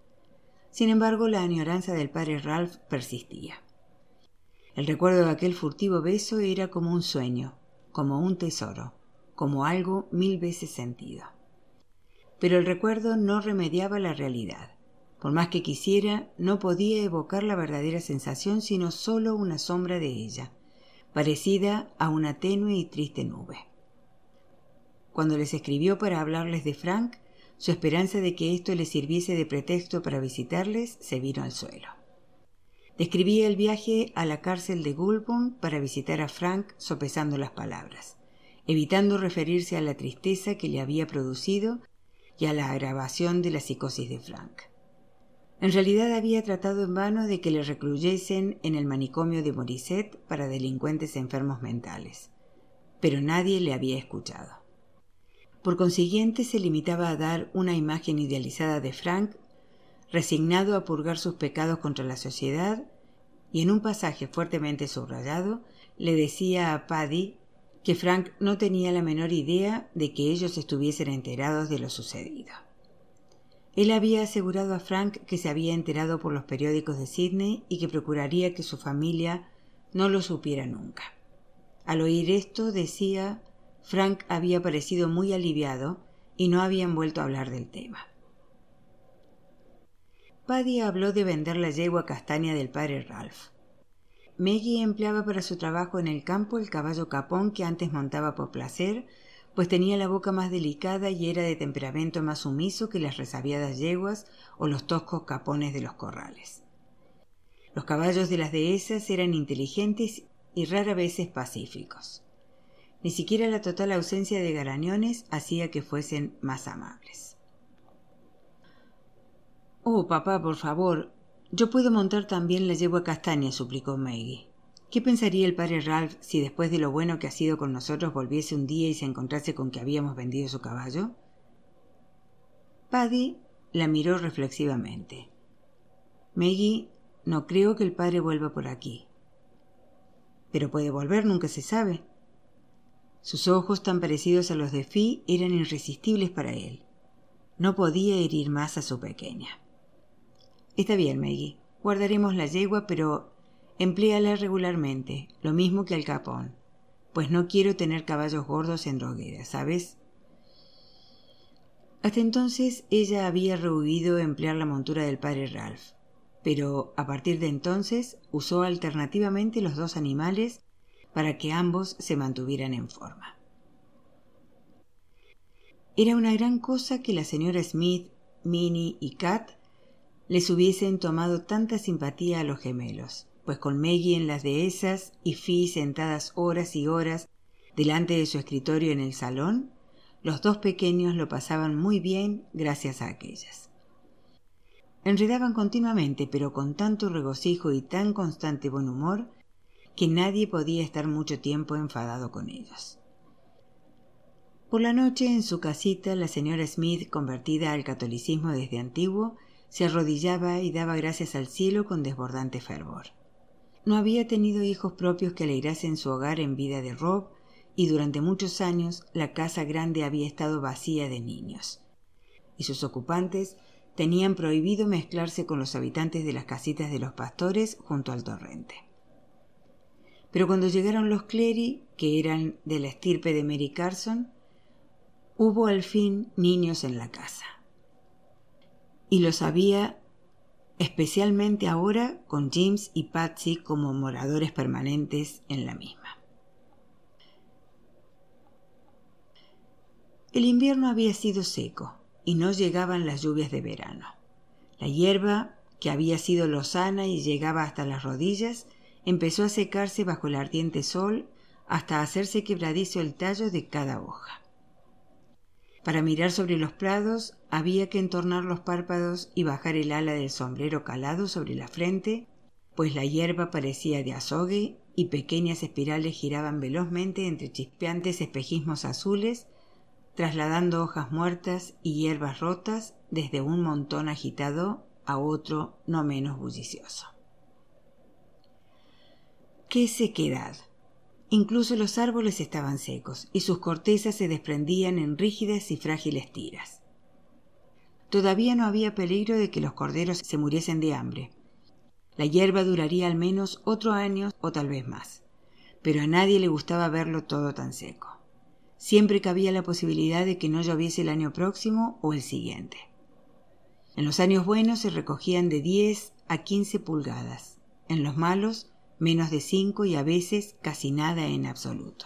Sin embargo, la añoranza del padre Ralph persistía. El recuerdo de aquel furtivo beso era como un sueño, como un tesoro, como algo mil veces sentido. Pero el recuerdo no remediaba la realidad. Por más que quisiera, no podía evocar la verdadera sensación, sino sólo una sombra de ella, parecida a una tenue y triste nube. Cuando les escribió para hablarles de Frank, su esperanza de que esto les sirviese de pretexto para visitarles se vino al suelo. Describía el viaje a la cárcel de Goulburn para visitar a Frank sopesando las palabras, evitando referirse a la tristeza que le había producido y a la agravación de la psicosis de Frank. En realidad había tratado en vano de que le recluyesen en el manicomio de Morisset para delincuentes enfermos mentales, pero nadie le había escuchado. Por consiguiente, se limitaba a dar una imagen idealizada de Frank, resignado a purgar sus pecados contra la sociedad, y en un pasaje fuertemente subrayado le decía a Paddy que Frank no tenía la menor idea de que ellos estuviesen enterados de lo sucedido. Él había asegurado a Frank que se había enterado por los periódicos de Sydney y que procuraría que su familia no lo supiera nunca. Al oír esto, decía, Frank había parecido muy aliviado y no habían vuelto a hablar del tema. Paddy habló de vender la yegua castaña del padre Ralph. Maggie empleaba para su trabajo en el campo el caballo capón que antes montaba por placer, pues tenía la boca más delicada y era de temperamento más sumiso que las resabiadas yeguas o los toscos capones de los corrales. Los caballos de las dehesas eran inteligentes y rara veces pacíficos. Ni siquiera la total ausencia de garañones hacía que fuesen más amables. Oh, papá, por favor, yo puedo montar también la yegua castaña, suplicó Maggie. ¿Qué pensaría el padre Ralph si después de lo bueno que ha sido con nosotros volviese un día y se encontrase con que habíamos vendido su caballo? Paddy la miró reflexivamente. Maggie, no creo que el padre vuelva por aquí. Pero puede volver, nunca se sabe. Sus ojos, tan parecidos a los de Fi, eran irresistibles para él. No podía herir más a su pequeña. Está bien, Maggie. Guardaremos la yegua, pero empléala regularmente, lo mismo que al capón, pues no quiero tener caballos gordos en droguera, ¿sabes? Hasta entonces ella había rehuido emplear la montura del padre Ralph, pero a partir de entonces usó alternativamente los dos animales para que ambos se mantuvieran en forma. Era una gran cosa que la señora Smith, Minnie y Kat les hubiesen tomado tanta simpatía a los gemelos, pues con Maggie en las dehesas y Fi sentadas horas y horas delante de su escritorio en el salón, los dos pequeños lo pasaban muy bien gracias a aquellas. Enredaban continuamente, pero con tanto regocijo y tan constante buen humor, que nadie podía estar mucho tiempo enfadado con ellos. Por la noche, en su casita, la señora Smith, convertida al catolicismo desde antiguo, se arrodillaba y daba gracias al cielo con desbordante fervor. No había tenido hijos propios que alegrasen su hogar en vida de Rob, y durante muchos años la casa grande había estado vacía de niños. Y sus ocupantes tenían prohibido mezclarse con los habitantes de las casitas de los pastores junto al torrente. Pero cuando llegaron los Clery, que eran de la estirpe de Mary Carson, hubo al fin niños en la casa. Y los había especialmente ahora con James y Patsy como moradores permanentes en la misma. El invierno había sido seco y no llegaban las lluvias de verano. La hierba, que había sido lozana y llegaba hasta las rodillas, empezó a secarse bajo el ardiente sol hasta hacerse quebradizo el tallo de cada hoja. Para mirar sobre los prados había que entornar los párpados y bajar el ala del sombrero calado sobre la frente, pues la hierba parecía de azogue y pequeñas espirales giraban velozmente entre chispeantes espejismos azules, trasladando hojas muertas y hierbas rotas desde un montón agitado a otro no menos bullicioso. ¡Qué sequedad! Incluso los árboles estaban secos y sus cortezas se desprendían en rígidas y frágiles tiras. Todavía no había peligro de que los corderos se muriesen de hambre. La hierba duraría al menos otro año o tal vez más, pero a nadie le gustaba verlo todo tan seco. Siempre cabía la posibilidad de que no lloviese el año próximo o el siguiente. En los años buenos se recogían de 10 a 15 pulgadas, en los malos menos de 5 y a veces casi nada en absoluto.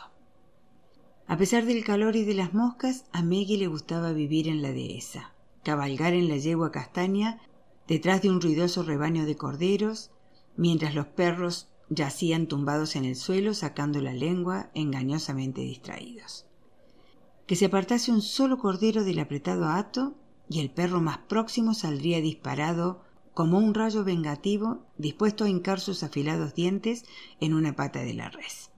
A pesar del calor y de las moscas, a Meggy le gustaba vivir en la dehesa, cabalgar en la yegua castaña detrás de un ruidoso rebaño de corderos, mientras los perros yacían tumbados en el suelo sacando la lengua engañosamente distraídos que se apartase un solo cordero del apretado hato y el perro más próximo saldría disparado como un rayo vengativo dispuesto a hincar sus afilados dientes en una pata de la res.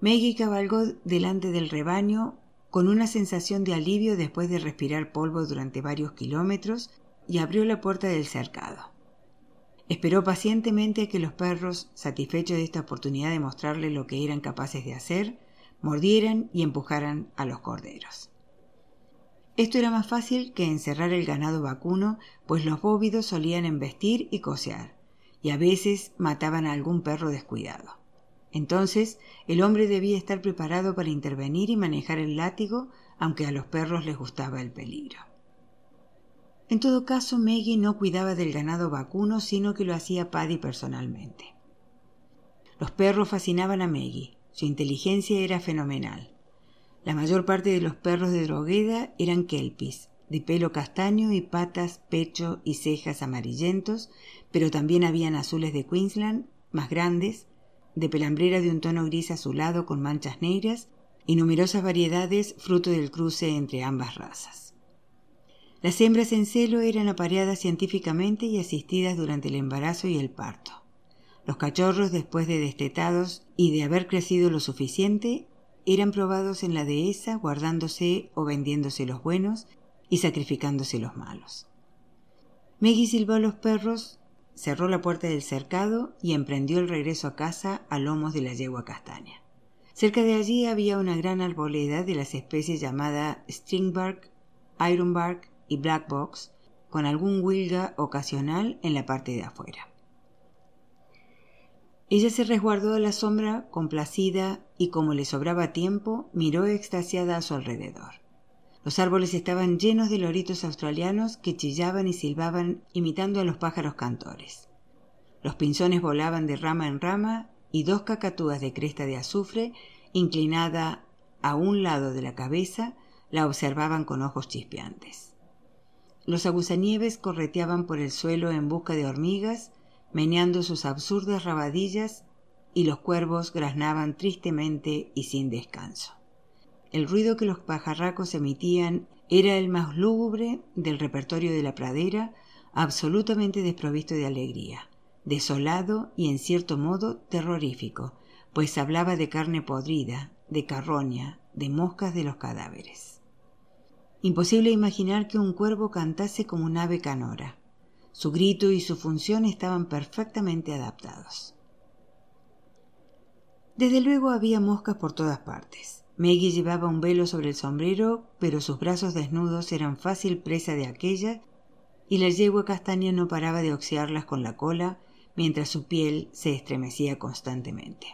Maggie cabalgó delante del rebaño con una sensación de alivio después de respirar polvo durante varios kilómetros y abrió la puerta del cercado. Esperó pacientemente a que los perros, satisfechos de esta oportunidad de mostrarle lo que eran capaces de hacer, mordieran y empujaran a los corderos. Esto era más fácil que encerrar el ganado vacuno, pues los bóvidos solían embestir y cosear, y a veces mataban a algún perro descuidado. Entonces el hombre debía estar preparado para intervenir y manejar el látigo, aunque a los perros les gustaba el peligro. En todo caso, Maggie no cuidaba del ganado vacuno, sino que lo hacía Paddy personalmente. Los perros fascinaban a Maggie, su inteligencia era fenomenal. La mayor parte de los perros de Drogueda eran kelpis, de pelo castaño y patas, pecho y cejas amarillentos, pero también habían azules de Queensland, más grandes, de pelambrera de un tono gris azulado con manchas negras y numerosas variedades fruto del cruce entre ambas razas. Las hembras en celo eran apareadas científicamente y asistidas durante el embarazo y el parto. Los cachorros, después de destetados y de haber crecido lo suficiente, eran probados en la dehesa, guardándose o vendiéndose los buenos y sacrificándose los malos. Meggy silbó a los perros, cerró la puerta del cercado y emprendió el regreso a casa a lomos de la yegua castaña. Cerca de allí había una gran arboleda de las especies llamadas stringbark, ironbark y blackbox, con algún wilga ocasional en la parte de afuera. Ella se resguardó a la sombra, complacida, y como le sobraba tiempo, miró extasiada a su alrededor. Los árboles estaban llenos de loritos australianos que chillaban y silbaban imitando a los pájaros cantores. Los pinzones volaban de rama en rama y dos cacatúas de cresta de azufre, inclinada a un lado de la cabeza, la observaban con ojos chispeantes. Los agusanieves correteaban por el suelo en busca de hormigas meneando sus absurdas rabadillas y los cuervos graznaban tristemente y sin descanso. El ruido que los pajarracos emitían era el más lúgubre del repertorio de la pradera, absolutamente desprovisto de alegría, desolado y en cierto modo terrorífico, pues hablaba de carne podrida, de carroña, de moscas de los cadáveres. Imposible imaginar que un cuervo cantase como un ave canora. Su grito y su función estaban perfectamente adaptados. Desde luego había moscas por todas partes. Maggie llevaba un velo sobre el sombrero, pero sus brazos desnudos eran fácil presa de aquella, y la yegua castaña no paraba de oxearlas con la cola, mientras su piel se estremecía constantemente.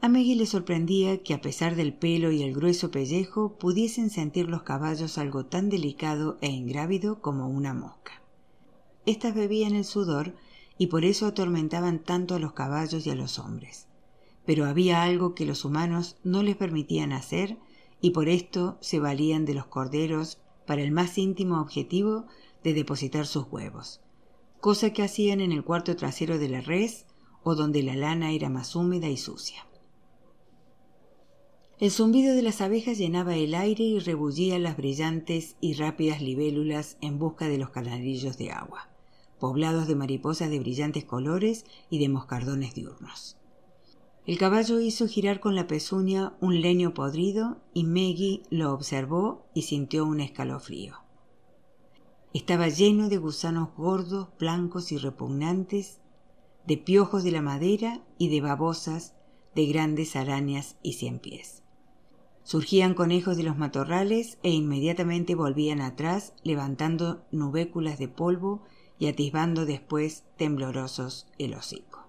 A Maggie le sorprendía que a pesar del pelo y el grueso pellejo pudiesen sentir los caballos algo tan delicado e ingrávido como una mosca. Estas bebían el sudor y por eso atormentaban tanto a los caballos y a los hombres. Pero había algo que los humanos no les permitían hacer y por esto se valían de los corderos para el más íntimo objetivo de depositar sus huevos, cosa que hacían en el cuarto trasero de la res o donde la lana era más húmeda y sucia. El zumbido de las abejas llenaba el aire y rebullía las brillantes y rápidas libélulas en busca de los canarillos de agua poblados de mariposas de brillantes colores y de moscardones diurnos. El caballo hizo girar con la pezuña un leño podrido y Maggie lo observó y sintió un escalofrío. Estaba lleno de gusanos gordos, blancos y repugnantes, de piojos de la madera y de babosas, de grandes arañas y cien pies. Surgían conejos de los matorrales e inmediatamente volvían atrás, levantando nubéculas de polvo y atisbando después temblorosos el hocico.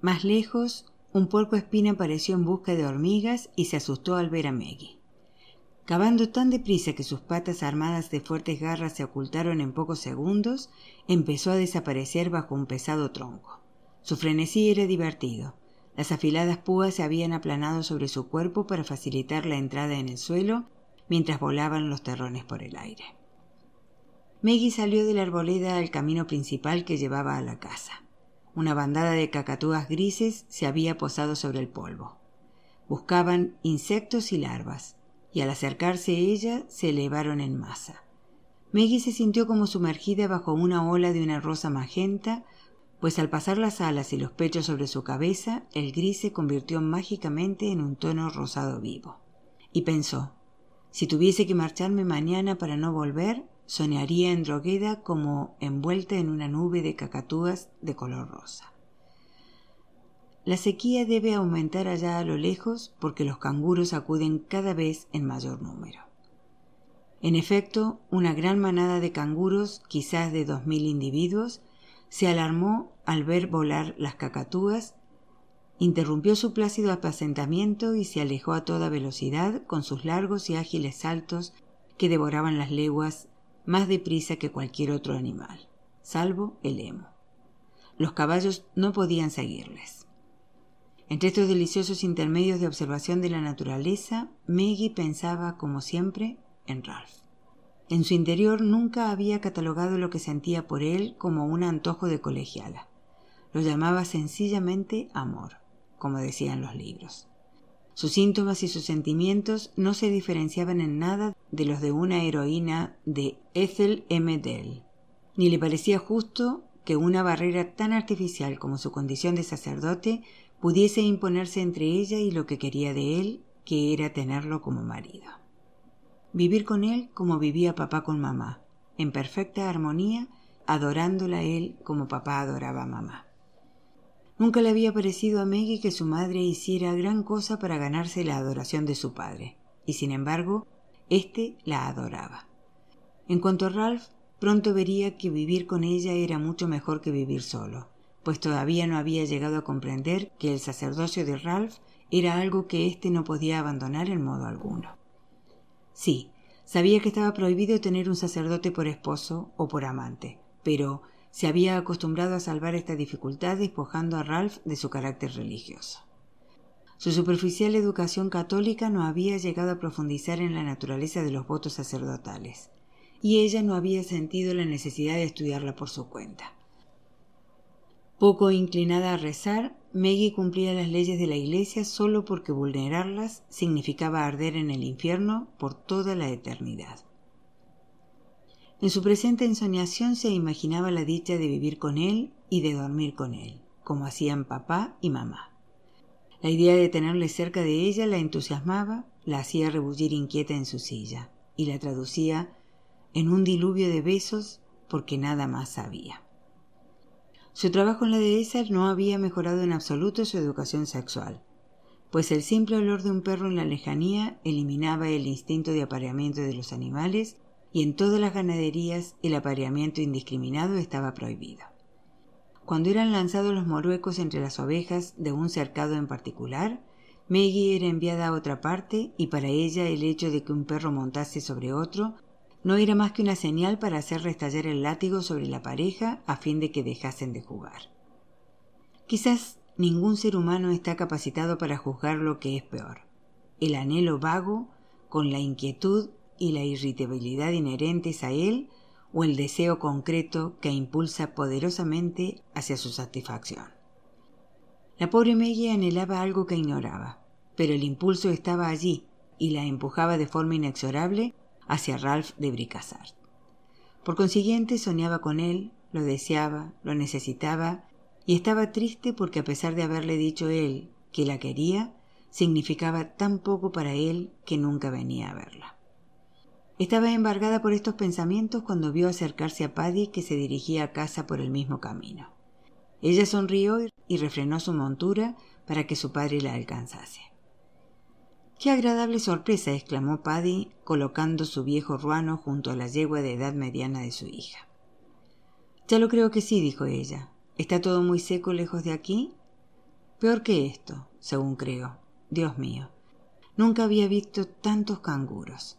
Más lejos, un puerco espina apareció en busca de hormigas y se asustó al ver a Meggie. Cavando tan deprisa que sus patas armadas de fuertes garras se ocultaron en pocos segundos, empezó a desaparecer bajo un pesado tronco. Su frenesí era divertido. Las afiladas púas se habían aplanado sobre su cuerpo para facilitar la entrada en el suelo mientras volaban los terrones por el aire. Maggie salió de la arboleda al camino principal que llevaba a la casa. Una bandada de cacatúas grises se había posado sobre el polvo. Buscaban insectos y larvas, y al acercarse ella se elevaron en masa. Maggie se sintió como sumergida bajo una ola de una rosa magenta pues al pasar las alas y los pechos sobre su cabeza, el gris se convirtió mágicamente en un tono rosado vivo. Y pensó, si tuviese que marcharme mañana para no volver, soñaría en Drogueda como envuelta en una nube de cacatúas de color rosa. La sequía debe aumentar allá a lo lejos porque los canguros acuden cada vez en mayor número. En efecto, una gran manada de canguros, quizás de dos mil individuos, se alarmó al ver volar las cacatúas, interrumpió su plácido apacentamiento y se alejó a toda velocidad con sus largos y ágiles saltos que devoraban las leguas más deprisa que cualquier otro animal, salvo el emo. Los caballos no podían seguirles. Entre estos deliciosos intermedios de observación de la naturaleza, Maggie pensaba, como siempre, en Ralph. En su interior nunca había catalogado lo que sentía por él como un antojo de colegiala. Lo llamaba sencillamente amor, como decían los libros. Sus síntomas y sus sentimientos no se diferenciaban en nada de los de una heroína de Ethel M. Dell, ni le parecía justo que una barrera tan artificial como su condición de sacerdote pudiese imponerse entre ella y lo que quería de él, que era tenerlo como marido vivir con él como vivía papá con mamá, en perfecta armonía, adorándola él como papá adoraba a mamá. Nunca le había parecido a Maggie que su madre hiciera gran cosa para ganarse la adoración de su padre, y sin embargo, éste la adoraba. En cuanto a Ralph, pronto vería que vivir con ella era mucho mejor que vivir solo, pues todavía no había llegado a comprender que el sacerdocio de Ralph era algo que éste no podía abandonar en modo alguno. Sí, sabía que estaba prohibido tener un sacerdote por esposo o por amante, pero se había acostumbrado a salvar esta dificultad despojando a Ralph de su carácter religioso. Su superficial educación católica no había llegado a profundizar en la naturaleza de los votos sacerdotales, y ella no había sentido la necesidad de estudiarla por su cuenta. Poco inclinada a rezar, Maggie cumplía las leyes de la Iglesia solo porque vulnerarlas significaba arder en el infierno por toda la eternidad. En su presente ensoñación se imaginaba la dicha de vivir con él y de dormir con él, como hacían papá y mamá. La idea de tenerle cerca de ella la entusiasmaba, la hacía rebullir inquieta en su silla, y la traducía en un diluvio de besos porque nada más sabía. Su trabajo en la dehesa no había mejorado en absoluto su educación sexual, pues el simple olor de un perro en la lejanía eliminaba el instinto de apareamiento de los animales y en todas las ganaderías el apareamiento indiscriminado estaba prohibido. Cuando eran lanzados los moruecos entre las ovejas de un cercado en particular, Maggie era enviada a otra parte y para ella el hecho de que un perro montase sobre otro no era más que una señal para hacer restallar el látigo sobre la pareja a fin de que dejasen de jugar. Quizás ningún ser humano está capacitado para juzgar lo que es peor, el anhelo vago con la inquietud y la irritabilidad inherentes a él o el deseo concreto que impulsa poderosamente hacia su satisfacción. La pobre Maggie anhelaba algo que ignoraba, pero el impulso estaba allí y la empujaba de forma inexorable hacia Ralph de Bricassart. Por consiguiente, soñaba con él, lo deseaba, lo necesitaba, y estaba triste porque a pesar de haberle dicho él que la quería, significaba tan poco para él que nunca venía a verla. Estaba embargada por estos pensamientos cuando vio acercarse a Paddy que se dirigía a casa por el mismo camino. Ella sonrió y refrenó su montura para que su padre la alcanzase. Qué agradable sorpresa, exclamó Paddy, colocando su viejo ruano junto a la yegua de edad mediana de su hija. Ya lo creo que sí, dijo ella. ¿Está todo muy seco lejos de aquí? Peor que esto, según creo. Dios mío. Nunca había visto tantos canguros.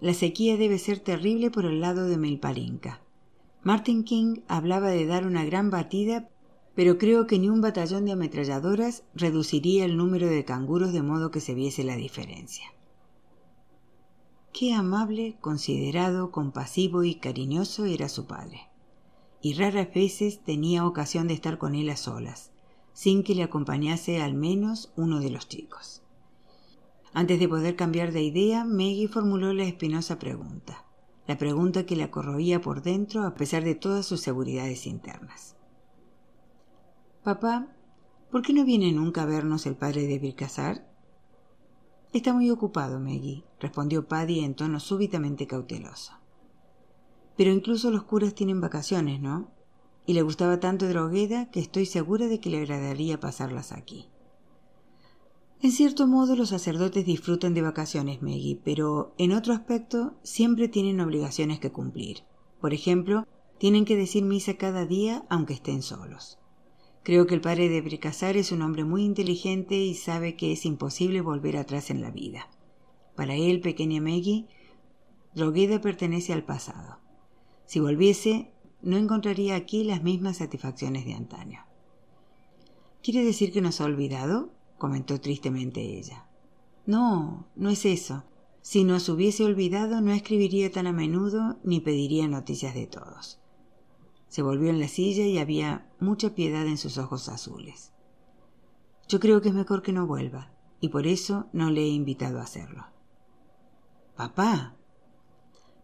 La sequía debe ser terrible por el lado de Melparinca. Martin King hablaba de dar una gran batida, pero creo que ni un batallón de ametralladoras reduciría el número de canguros de modo que se viese la diferencia. Qué amable, considerado, compasivo y cariñoso era su padre. Y raras veces tenía ocasión de estar con él a solas, sin que le acompañase al menos uno de los chicos. Antes de poder cambiar de idea, Maggie formuló la espinosa pregunta, la pregunta que la corroía por dentro a pesar de todas sus seguridades internas. Papá, ¿por qué no viene nunca a vernos el padre de Bircasar? Está muy ocupado, Maggie, respondió Paddy en tono súbitamente cauteloso. Pero incluso los curas tienen vacaciones, ¿no? Y le gustaba tanto Drogueda que estoy segura de que le agradaría pasarlas aquí. En cierto modo los sacerdotes disfrutan de vacaciones, Maggie, pero en otro aspecto siempre tienen obligaciones que cumplir. Por ejemplo, tienen que decir misa cada día aunque estén solos. Creo que el padre de Bricasar es un hombre muy inteligente y sabe que es imposible volver atrás en la vida. Para él, pequeña Maggie, Drogueda pertenece al pasado. Si volviese, no encontraría aquí las mismas satisfacciones de antaño. ¿Quiere decir que nos ha olvidado? Comentó tristemente ella. No, no es eso. Si nos hubiese olvidado, no escribiría tan a menudo ni pediría noticias de todos. Se volvió en la silla y había mucha piedad en sus ojos azules. Yo creo que es mejor que no vuelva, y por eso no le he invitado a hacerlo. Papá.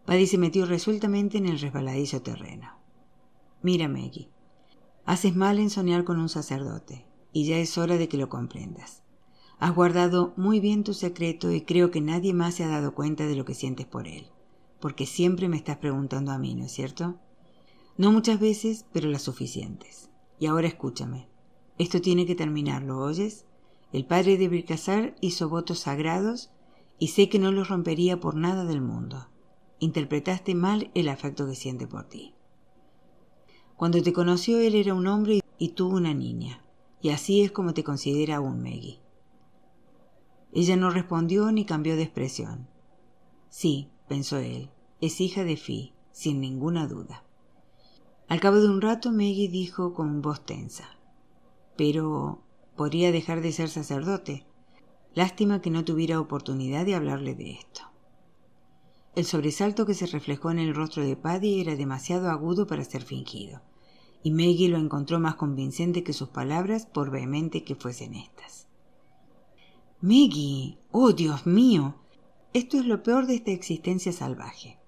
Paddy se metió resueltamente en el resbaladizo terreno. Mira, Maggie, haces mal en soñar con un sacerdote y ya es hora de que lo comprendas. Has guardado muy bien tu secreto y creo que nadie más se ha dado cuenta de lo que sientes por él, porque siempre me estás preguntando a mí, ¿no es cierto? No muchas veces, pero las suficientes. Y ahora escúchame. Esto tiene que terminar, ¿lo oyes? El padre de Bircasar hizo votos sagrados y sé que no los rompería por nada del mundo. Interpretaste mal el afecto que siente por ti. Cuando te conoció él era un hombre y tú una niña. Y así es como te considera aún Maggie. Ella no respondió ni cambió de expresión. Sí, pensó él, es hija de Fi, sin ninguna duda. Al cabo de un rato Maggie dijo con voz tensa. Pero podría dejar de ser sacerdote. Lástima que no tuviera oportunidad de hablarle de esto. El sobresalto que se reflejó en el rostro de Paddy era demasiado agudo para ser fingido y Maggie lo encontró más convincente que sus palabras, por vehemente que fuesen estas. Maggie, oh Dios mío, esto es lo peor de esta existencia salvaje.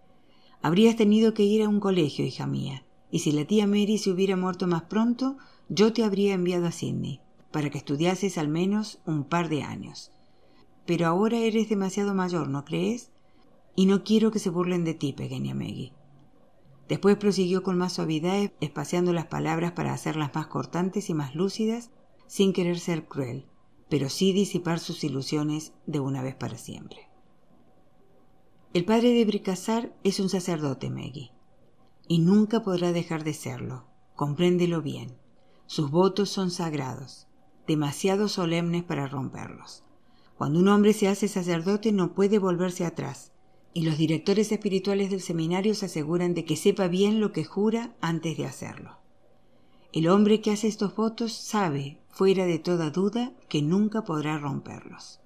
Habrías tenido que ir a un colegio, hija mía, y si la tía Mary se hubiera muerto más pronto, yo te habría enviado a Sydney, para que estudiases al menos un par de años. Pero ahora eres demasiado mayor, ¿no crees? Y no quiero que se burlen de ti, pequeña Maggie. Después prosiguió con más suavidad, espaciando las palabras para hacerlas más cortantes y más lúcidas, sin querer ser cruel, pero sí disipar sus ilusiones de una vez para siempre. El padre de Bricazar es un sacerdote, Maggie, y nunca podrá dejar de serlo. Compréndelo bien. Sus votos son sagrados, demasiado solemnes para romperlos. Cuando un hombre se hace sacerdote no puede volverse atrás, y los directores espirituales del seminario se aseguran de que sepa bien lo que jura antes de hacerlo. El hombre que hace estos votos sabe, fuera de toda duda, que nunca podrá romperlos.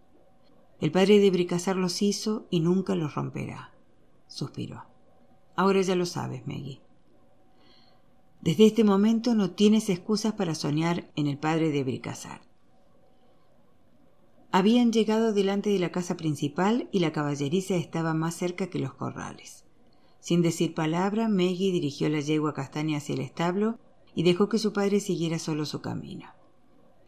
El padre de Bricazar los hizo y nunca los romperá, suspiró. Ahora ya lo sabes, Maggie. Desde este momento no tienes excusas para soñar en el padre de Bricazar. Habían llegado delante de la casa principal y la caballeriza estaba más cerca que los corrales. Sin decir palabra, Maggie dirigió la yegua castaña hacia el establo y dejó que su padre siguiera solo su camino.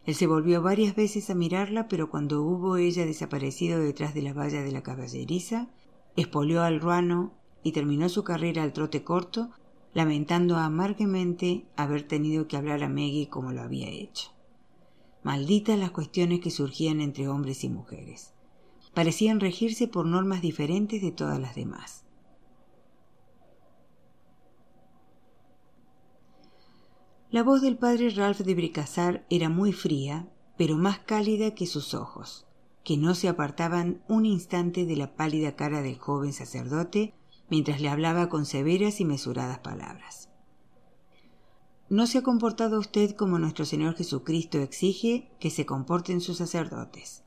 Él se volvió varias veces a mirarla, pero cuando hubo ella desaparecido detrás de la valla de la caballeriza, espolió al ruano y terminó su carrera al trote corto, lamentando amargamente haber tenido que hablar a Maggie como lo había hecho. Malditas las cuestiones que surgían entre hombres y mujeres. Parecían regirse por normas diferentes de todas las demás. La voz del padre Ralph de Bricassar era muy fría, pero más cálida que sus ojos, que no se apartaban un instante de la pálida cara del joven sacerdote mientras le hablaba con severas y mesuradas palabras. No se ha comportado usted como nuestro Señor Jesucristo exige que se comporten sus sacerdotes.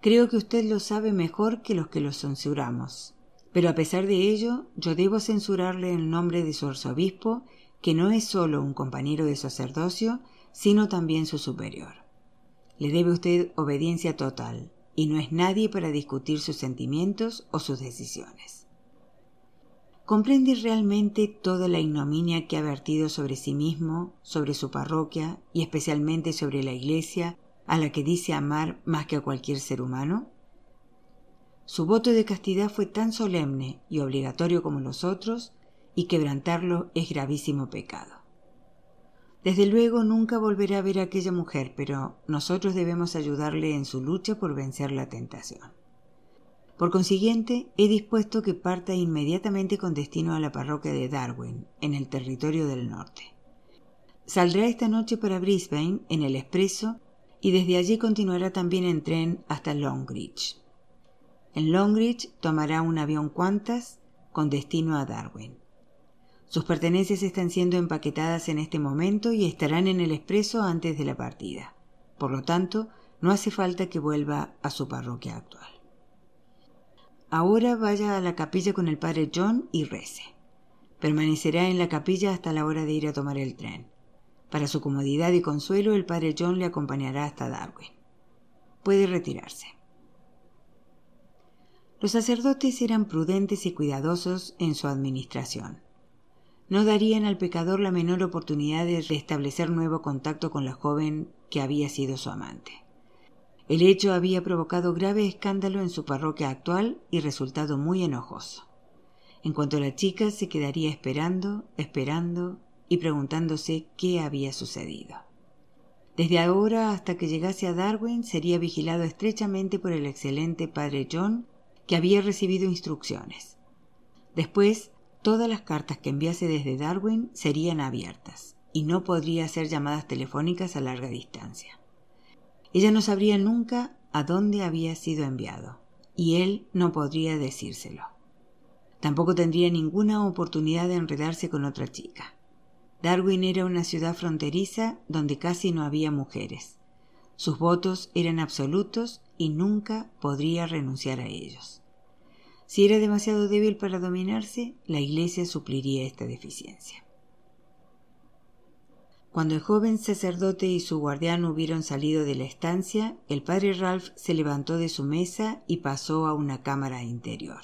Creo que usted lo sabe mejor que los que los censuramos. Pero a pesar de ello, yo debo censurarle en nombre de su arzobispo que no es solo un compañero de sacerdocio, sino también su superior. Le debe usted obediencia total, y no es nadie para discutir sus sentimientos o sus decisiones. ¿Comprende realmente toda la ignominia que ha vertido sobre sí mismo, sobre su parroquia y especialmente sobre la Iglesia, a la que dice amar más que a cualquier ser humano? Su voto de castidad fue tan solemne y obligatorio como los otros y quebrantarlo es gravísimo pecado. Desde luego nunca volverá a ver a aquella mujer, pero nosotros debemos ayudarle en su lucha por vencer la tentación. Por consiguiente, he dispuesto que parta inmediatamente con destino a la parroquia de Darwin, en el territorio del norte. Saldrá esta noche para Brisbane en el expreso y desde allí continuará también en tren hasta Longreach. En Longreach tomará un avión Qantas con destino a Darwin. Sus pertenencias están siendo empaquetadas en este momento y estarán en el expreso antes de la partida. Por lo tanto, no hace falta que vuelva a su parroquia actual. Ahora vaya a la capilla con el padre John y rece. Permanecerá en la capilla hasta la hora de ir a tomar el tren. Para su comodidad y consuelo, el padre John le acompañará hasta Darwin. Puede retirarse. Los sacerdotes eran prudentes y cuidadosos en su administración no darían al pecador la menor oportunidad de restablecer nuevo contacto con la joven que había sido su amante. El hecho había provocado grave escándalo en su parroquia actual y resultado muy enojoso. En cuanto a la chica, se quedaría esperando, esperando y preguntándose qué había sucedido. Desde ahora hasta que llegase a Darwin sería vigilado estrechamente por el excelente padre John, que había recibido instrucciones. Después Todas las cartas que enviase desde Darwin serían abiertas y no podría hacer llamadas telefónicas a larga distancia. Ella no sabría nunca a dónde había sido enviado y él no podría decírselo. Tampoco tendría ninguna oportunidad de enredarse con otra chica. Darwin era una ciudad fronteriza donde casi no había mujeres. Sus votos eran absolutos y nunca podría renunciar a ellos. Si era demasiado débil para dominarse, la Iglesia supliría esta deficiencia. Cuando el joven sacerdote y su guardián hubieron salido de la estancia, el padre Ralph se levantó de su mesa y pasó a una cámara interior.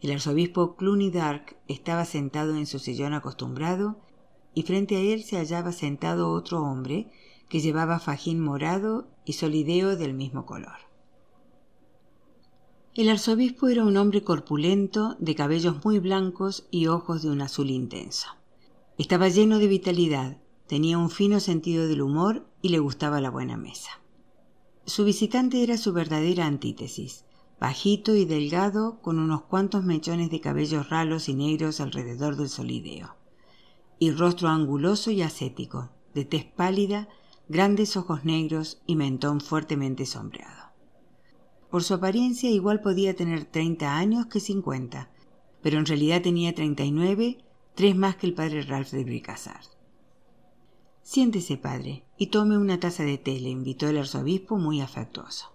El arzobispo Cluny Dark estaba sentado en su sillón acostumbrado y frente a él se hallaba sentado otro hombre que llevaba fajín morado y solideo del mismo color. El arzobispo era un hombre corpulento, de cabellos muy blancos y ojos de un azul intenso. Estaba lleno de vitalidad, tenía un fino sentido del humor y le gustaba la buena mesa. Su visitante era su verdadera antítesis, bajito y delgado, con unos cuantos mechones de cabellos ralos y negros alrededor del solideo, y rostro anguloso y ascético, de tez pálida, grandes ojos negros y mentón fuertemente sombreado. Por su apariencia igual podía tener treinta años que cincuenta, pero en realidad tenía treinta y nueve, tres más que el padre Ralph de Bricassar. Siéntese, padre, y tome una taza de té, le invitó el arzobispo muy afectuoso.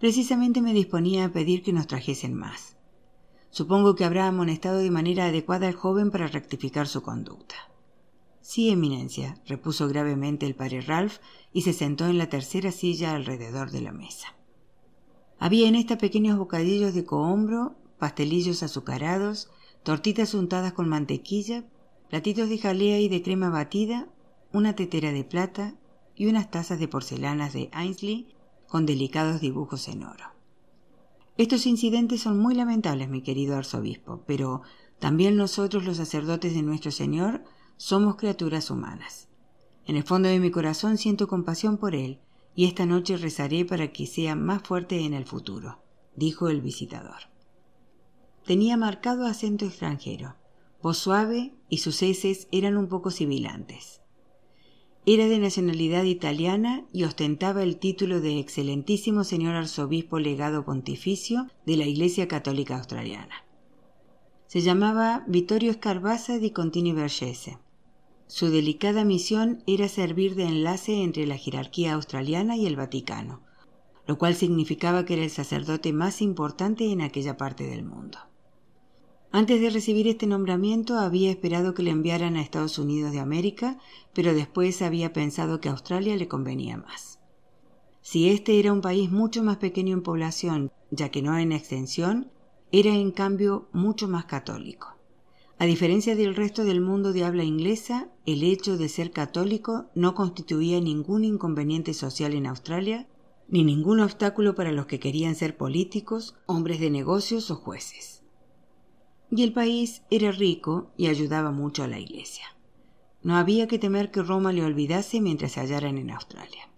Precisamente me disponía a pedir que nos trajesen más. Supongo que habrá amonestado de manera adecuada al joven para rectificar su conducta. Sí, Eminencia, repuso gravemente el padre Ralph y se sentó en la tercera silla alrededor de la mesa. Había en esta pequeños bocadillos de cohombro, pastelillos azucarados, tortitas untadas con mantequilla, platitos de jalea y de crema batida, una tetera de plata y unas tazas de porcelanas de Ainsley con delicados dibujos en oro. Estos incidentes son muy lamentables, mi querido arzobispo, pero también nosotros los sacerdotes de nuestro Señor somos criaturas humanas. En el fondo de mi corazón siento compasión por él, y esta noche rezaré para que sea más fuerte en el futuro, dijo el visitador. Tenía marcado acento extranjero, voz suave y sus heces eran un poco sibilantes. Era de nacionalidad italiana y ostentaba el título de Excelentísimo Señor Arzobispo Legado Pontificio de la Iglesia Católica Australiana. Se llamaba Vittorio Scarbaza di Contini Vergese. Su delicada misión era servir de enlace entre la jerarquía australiana y el Vaticano, lo cual significaba que era el sacerdote más importante en aquella parte del mundo. Antes de recibir este nombramiento había esperado que le enviaran a Estados Unidos de América, pero después había pensado que Australia le convenía más. Si este era un país mucho más pequeño en población, ya que no en extensión, era en cambio mucho más católico. A diferencia del resto del mundo de habla inglesa, el hecho de ser católico no constituía ningún inconveniente social en Australia, ni ningún obstáculo para los que querían ser políticos, hombres de negocios o jueces y el país era rico y ayudaba mucho a la Iglesia. No había que temer que Roma le olvidase mientras se hallaran en Australia.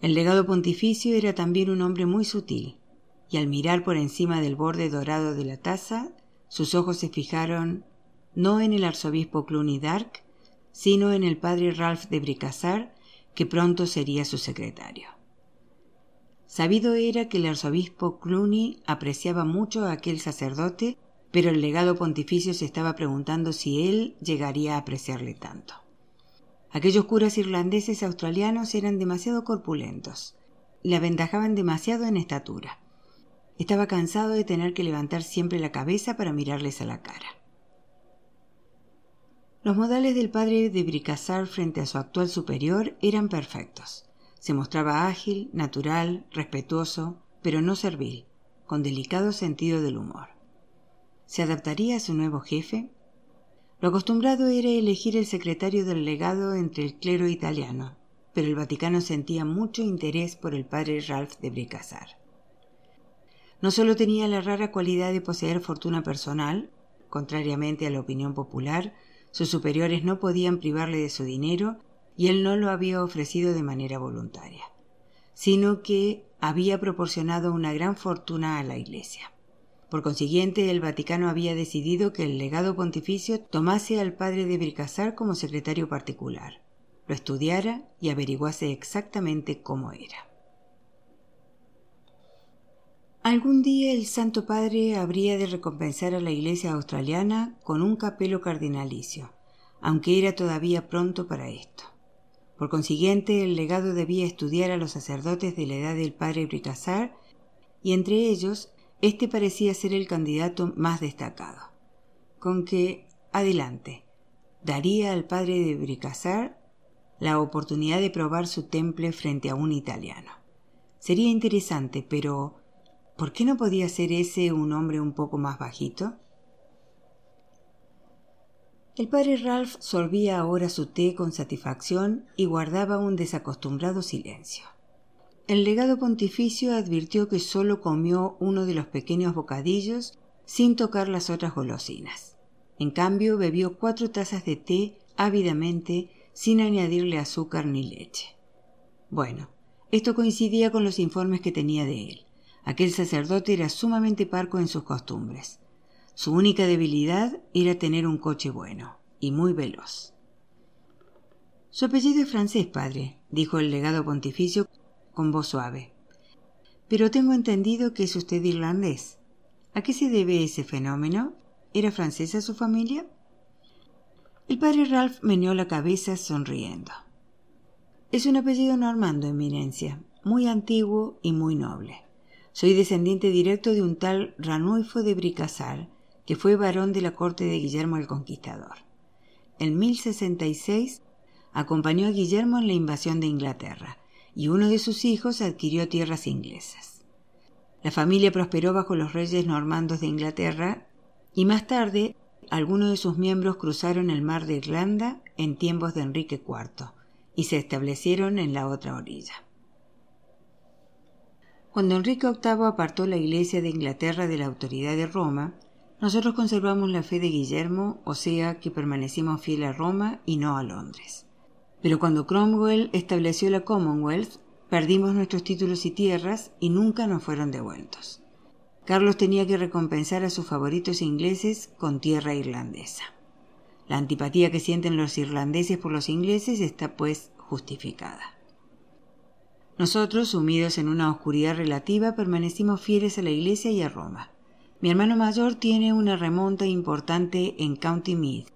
El legado pontificio era también un hombre muy sutil, y al mirar por encima del borde dorado de la taza, sus ojos se fijaron no en el arzobispo Cluny Dark, sino en el padre Ralph de Bricassar, que pronto sería su secretario. Sabido era que el arzobispo Cluny apreciaba mucho a aquel sacerdote pero el legado pontificio se estaba preguntando si él llegaría a apreciarle tanto. Aquellos curas irlandeses australianos eran demasiado corpulentos, le aventajaban demasiado en estatura. Estaba cansado de tener que levantar siempre la cabeza para mirarles a la cara. Los modales del padre de Bricassar frente a su actual superior eran perfectos. Se mostraba ágil, natural, respetuoso, pero no servil, con delicado sentido del humor. ¿Se adaptaría a su nuevo jefe? Lo acostumbrado era elegir el secretario del legado entre el clero italiano, pero el Vaticano sentía mucho interés por el padre Ralph de Bricassar. No solo tenía la rara cualidad de poseer fortuna personal, contrariamente a la opinión popular, sus superiores no podían privarle de su dinero y él no lo había ofrecido de manera voluntaria, sino que había proporcionado una gran fortuna a la Iglesia. Por consiguiente, el Vaticano había decidido que el legado pontificio tomase al padre de Bricassar como secretario particular, lo estudiara y averiguase exactamente cómo era. Algún día el Santo Padre habría de recompensar a la Iglesia australiana con un capelo cardinalicio, aunque era todavía pronto para esto. Por consiguiente, el legado debía estudiar a los sacerdotes de la edad del padre Bricassar y entre ellos este parecía ser el candidato más destacado. Con que, adelante, daría al padre de Bricassar la oportunidad de probar su temple frente a un italiano. Sería interesante, pero ¿por qué no podía ser ese un hombre un poco más bajito? El padre Ralph sorbía ahora su té con satisfacción y guardaba un desacostumbrado silencio. El legado pontificio advirtió que sólo comió uno de los pequeños bocadillos sin tocar las otras golosinas. En cambio, bebió cuatro tazas de té ávidamente sin añadirle azúcar ni leche. Bueno, esto coincidía con los informes que tenía de él. Aquel sacerdote era sumamente parco en sus costumbres. Su única debilidad era tener un coche bueno y muy veloz. Su apellido es francés, padre, dijo el legado pontificio con voz suave. Pero tengo entendido que es usted irlandés. ¿A qué se debe ese fenómeno? ¿Era francesa su familia? El padre Ralph meneó la cabeza sonriendo. Es un apellido normando, Eminencia, muy antiguo y muy noble. Soy descendiente directo de un tal Ranulfo de Bricassar, que fue varón de la corte de Guillermo el Conquistador. En 1066 acompañó a Guillermo en la invasión de Inglaterra y uno de sus hijos adquirió tierras inglesas. La familia prosperó bajo los reyes normandos de Inglaterra y más tarde algunos de sus miembros cruzaron el mar de Irlanda en tiempos de Enrique IV y se establecieron en la otra orilla. Cuando Enrique VIII apartó la Iglesia de Inglaterra de la autoridad de Roma, nosotros conservamos la fe de Guillermo, o sea que permanecimos fieles a Roma y no a Londres. Pero cuando Cromwell estableció la Commonwealth, Perdimos nuestros títulos y tierras y nunca nos fueron devueltos. Carlos tenía que recompensar a sus favoritos ingleses con tierra irlandesa. La antipatía que sienten los irlandeses por los ingleses está pues justificada. Nosotros, sumidos en una oscuridad relativa, permanecimos fieles a la Iglesia y a Roma. Mi hermano mayor tiene una remonta importante en County Meath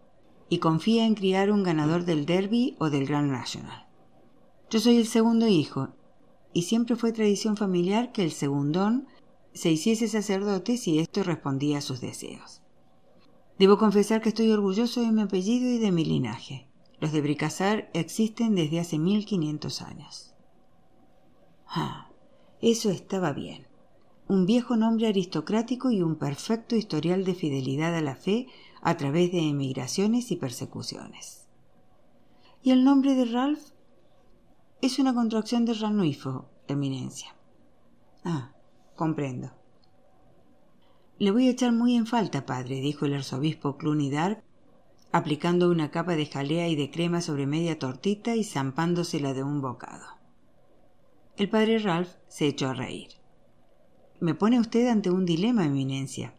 y confía en criar un ganador del Derby o del Grand National. Yo soy el segundo hijo, y siempre fue tradición familiar que el segundón se hiciese sacerdote si esto respondía a sus deseos. Debo confesar que estoy orgulloso de mi apellido y de mi linaje. Los de Bricazar existen desde hace 1500 años. Ah, eso estaba bien. Un viejo nombre aristocrático y un perfecto historial de fidelidad a la fe a través de emigraciones y persecuciones. ¿Y el nombre de Ralph? Es una contracción de Ranuifo, Eminencia. Ah, comprendo. Le voy a echar muy en falta, padre, dijo el arzobispo Cluny Dark, aplicando una capa de jalea y de crema sobre media tortita y zampándosela de un bocado. El padre Ralph se echó a reír. Me pone usted ante un dilema, Eminencia.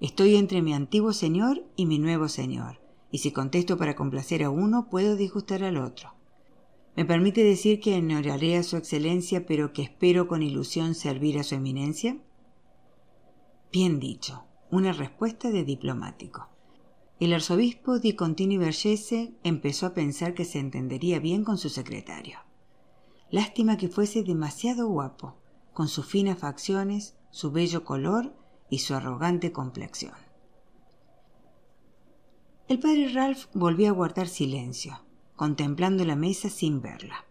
Estoy entre mi antiguo señor y mi nuevo señor, y si contesto para complacer a uno, puedo disgustar al otro. ¿Me permite decir que honoraré a su excelencia, pero que espero con ilusión servir a su eminencia? Bien dicho, una respuesta de diplomático. El arzobispo di Contini Vergese empezó a pensar que se entendería bien con su secretario. Lástima que fuese demasiado guapo, con sus finas facciones, su bello color y su arrogante complexión. El padre Ralph volvió a guardar silencio, contemplando la mesa sin verla.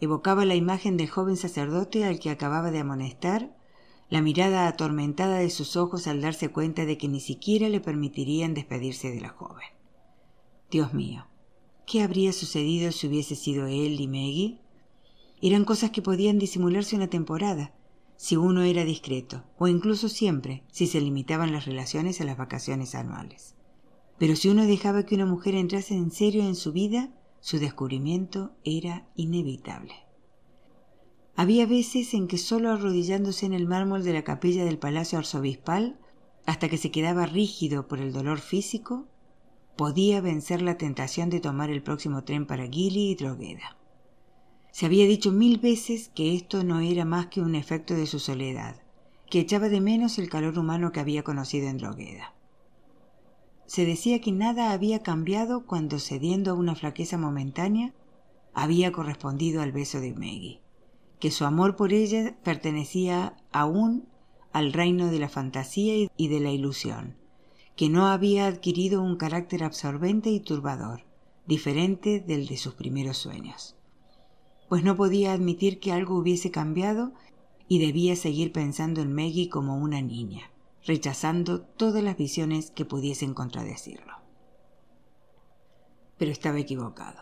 Evocaba la imagen del joven sacerdote al que acababa de amonestar la mirada atormentada de sus ojos al darse cuenta de que ni siquiera le permitirían despedirse de la joven. Dios mío, ¿qué habría sucedido si hubiese sido él y Maggie? Eran cosas que podían disimularse una temporada, si uno era discreto, o incluso siempre, si se limitaban las relaciones a las vacaciones anuales. Pero si uno dejaba que una mujer entrase en serio en su vida, su descubrimiento era inevitable. Había veces en que solo arrodillándose en el mármol de la capilla del palacio arzobispal, hasta que se quedaba rígido por el dolor físico, podía vencer la tentación de tomar el próximo tren para Gili y Drogueda. Se había dicho mil veces que esto no era más que un efecto de su soledad, que echaba de menos el calor humano que había conocido en Drogueda. Se decía que nada había cambiado cuando, cediendo a una flaqueza momentánea, había correspondido al beso de Maggie que su amor por ella pertenecía aún al reino de la fantasía y de la ilusión, que no había adquirido un carácter absorbente y turbador, diferente del de sus primeros sueños. Pues no podía admitir que algo hubiese cambiado y debía seguir pensando en Maggie como una niña, rechazando todas las visiones que pudiesen contradecirlo. Pero estaba equivocado.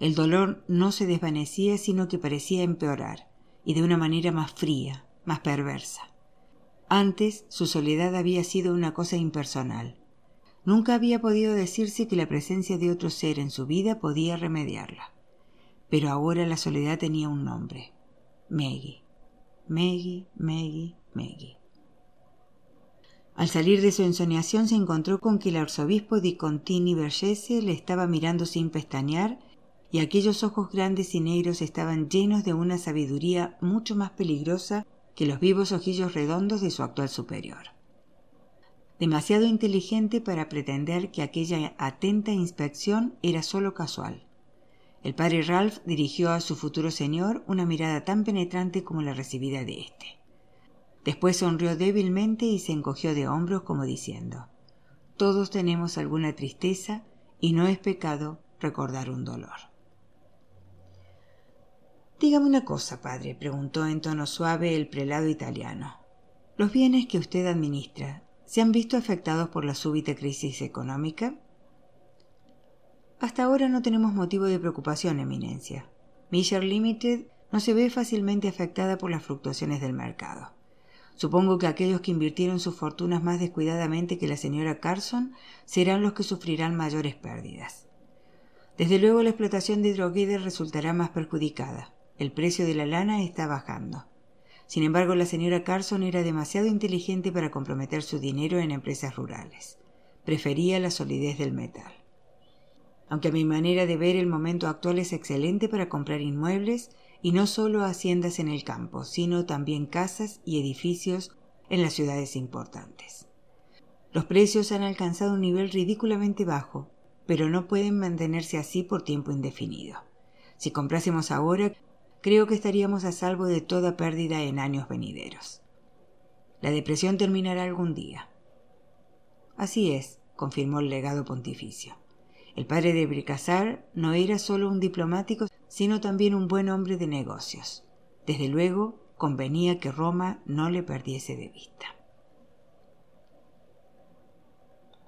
El dolor no se desvanecía, sino que parecía empeorar, y de una manera más fría, más perversa. Antes su soledad había sido una cosa impersonal. Nunca había podido decirse que la presencia de otro ser en su vida podía remediarla. Pero ahora la soledad tenía un nombre. Maggie. Maggie, Maggie, Maggie. Al salir de su ensoñación se encontró con que el arzobispo di Contini Vergese le estaba mirando sin pestañear y aquellos ojos grandes y negros estaban llenos de una sabiduría mucho más peligrosa que los vivos ojillos redondos de su actual superior. Demasiado inteligente para pretender que aquella atenta inspección era sólo casual. El padre Ralph dirigió a su futuro señor una mirada tan penetrante como la recibida de éste. Después sonrió débilmente y se encogió de hombros como diciendo Todos tenemos alguna tristeza y no es pecado recordar un dolor. Dígame una cosa, padre, preguntó en tono suave el prelado italiano. ¿Los bienes que usted administra se han visto afectados por la súbita crisis económica? Hasta ahora no tenemos motivo de preocupación, Eminencia. Misher Limited no se ve fácilmente afectada por las fluctuaciones del mercado. Supongo que aquellos que invirtieron sus fortunas más descuidadamente que la señora Carson serán los que sufrirán mayores pérdidas. Desde luego la explotación de hidroguides resultará más perjudicada el precio de la lana está bajando. Sin embargo, la señora Carson era demasiado inteligente para comprometer su dinero en empresas rurales. Prefería la solidez del metal. Aunque a mi manera de ver el momento actual es excelente para comprar inmuebles y no solo haciendas en el campo, sino también casas y edificios en las ciudades importantes. Los precios han alcanzado un nivel ridículamente bajo, pero no pueden mantenerse así por tiempo indefinido. Si comprásemos ahora, creo que estaríamos a salvo de toda pérdida en años venideros. La depresión terminará algún día. Así es, confirmó el legado pontificio. El padre de Bricassar no era solo un diplomático, sino también un buen hombre de negocios. Desde luego, convenía que Roma no le perdiese de vista.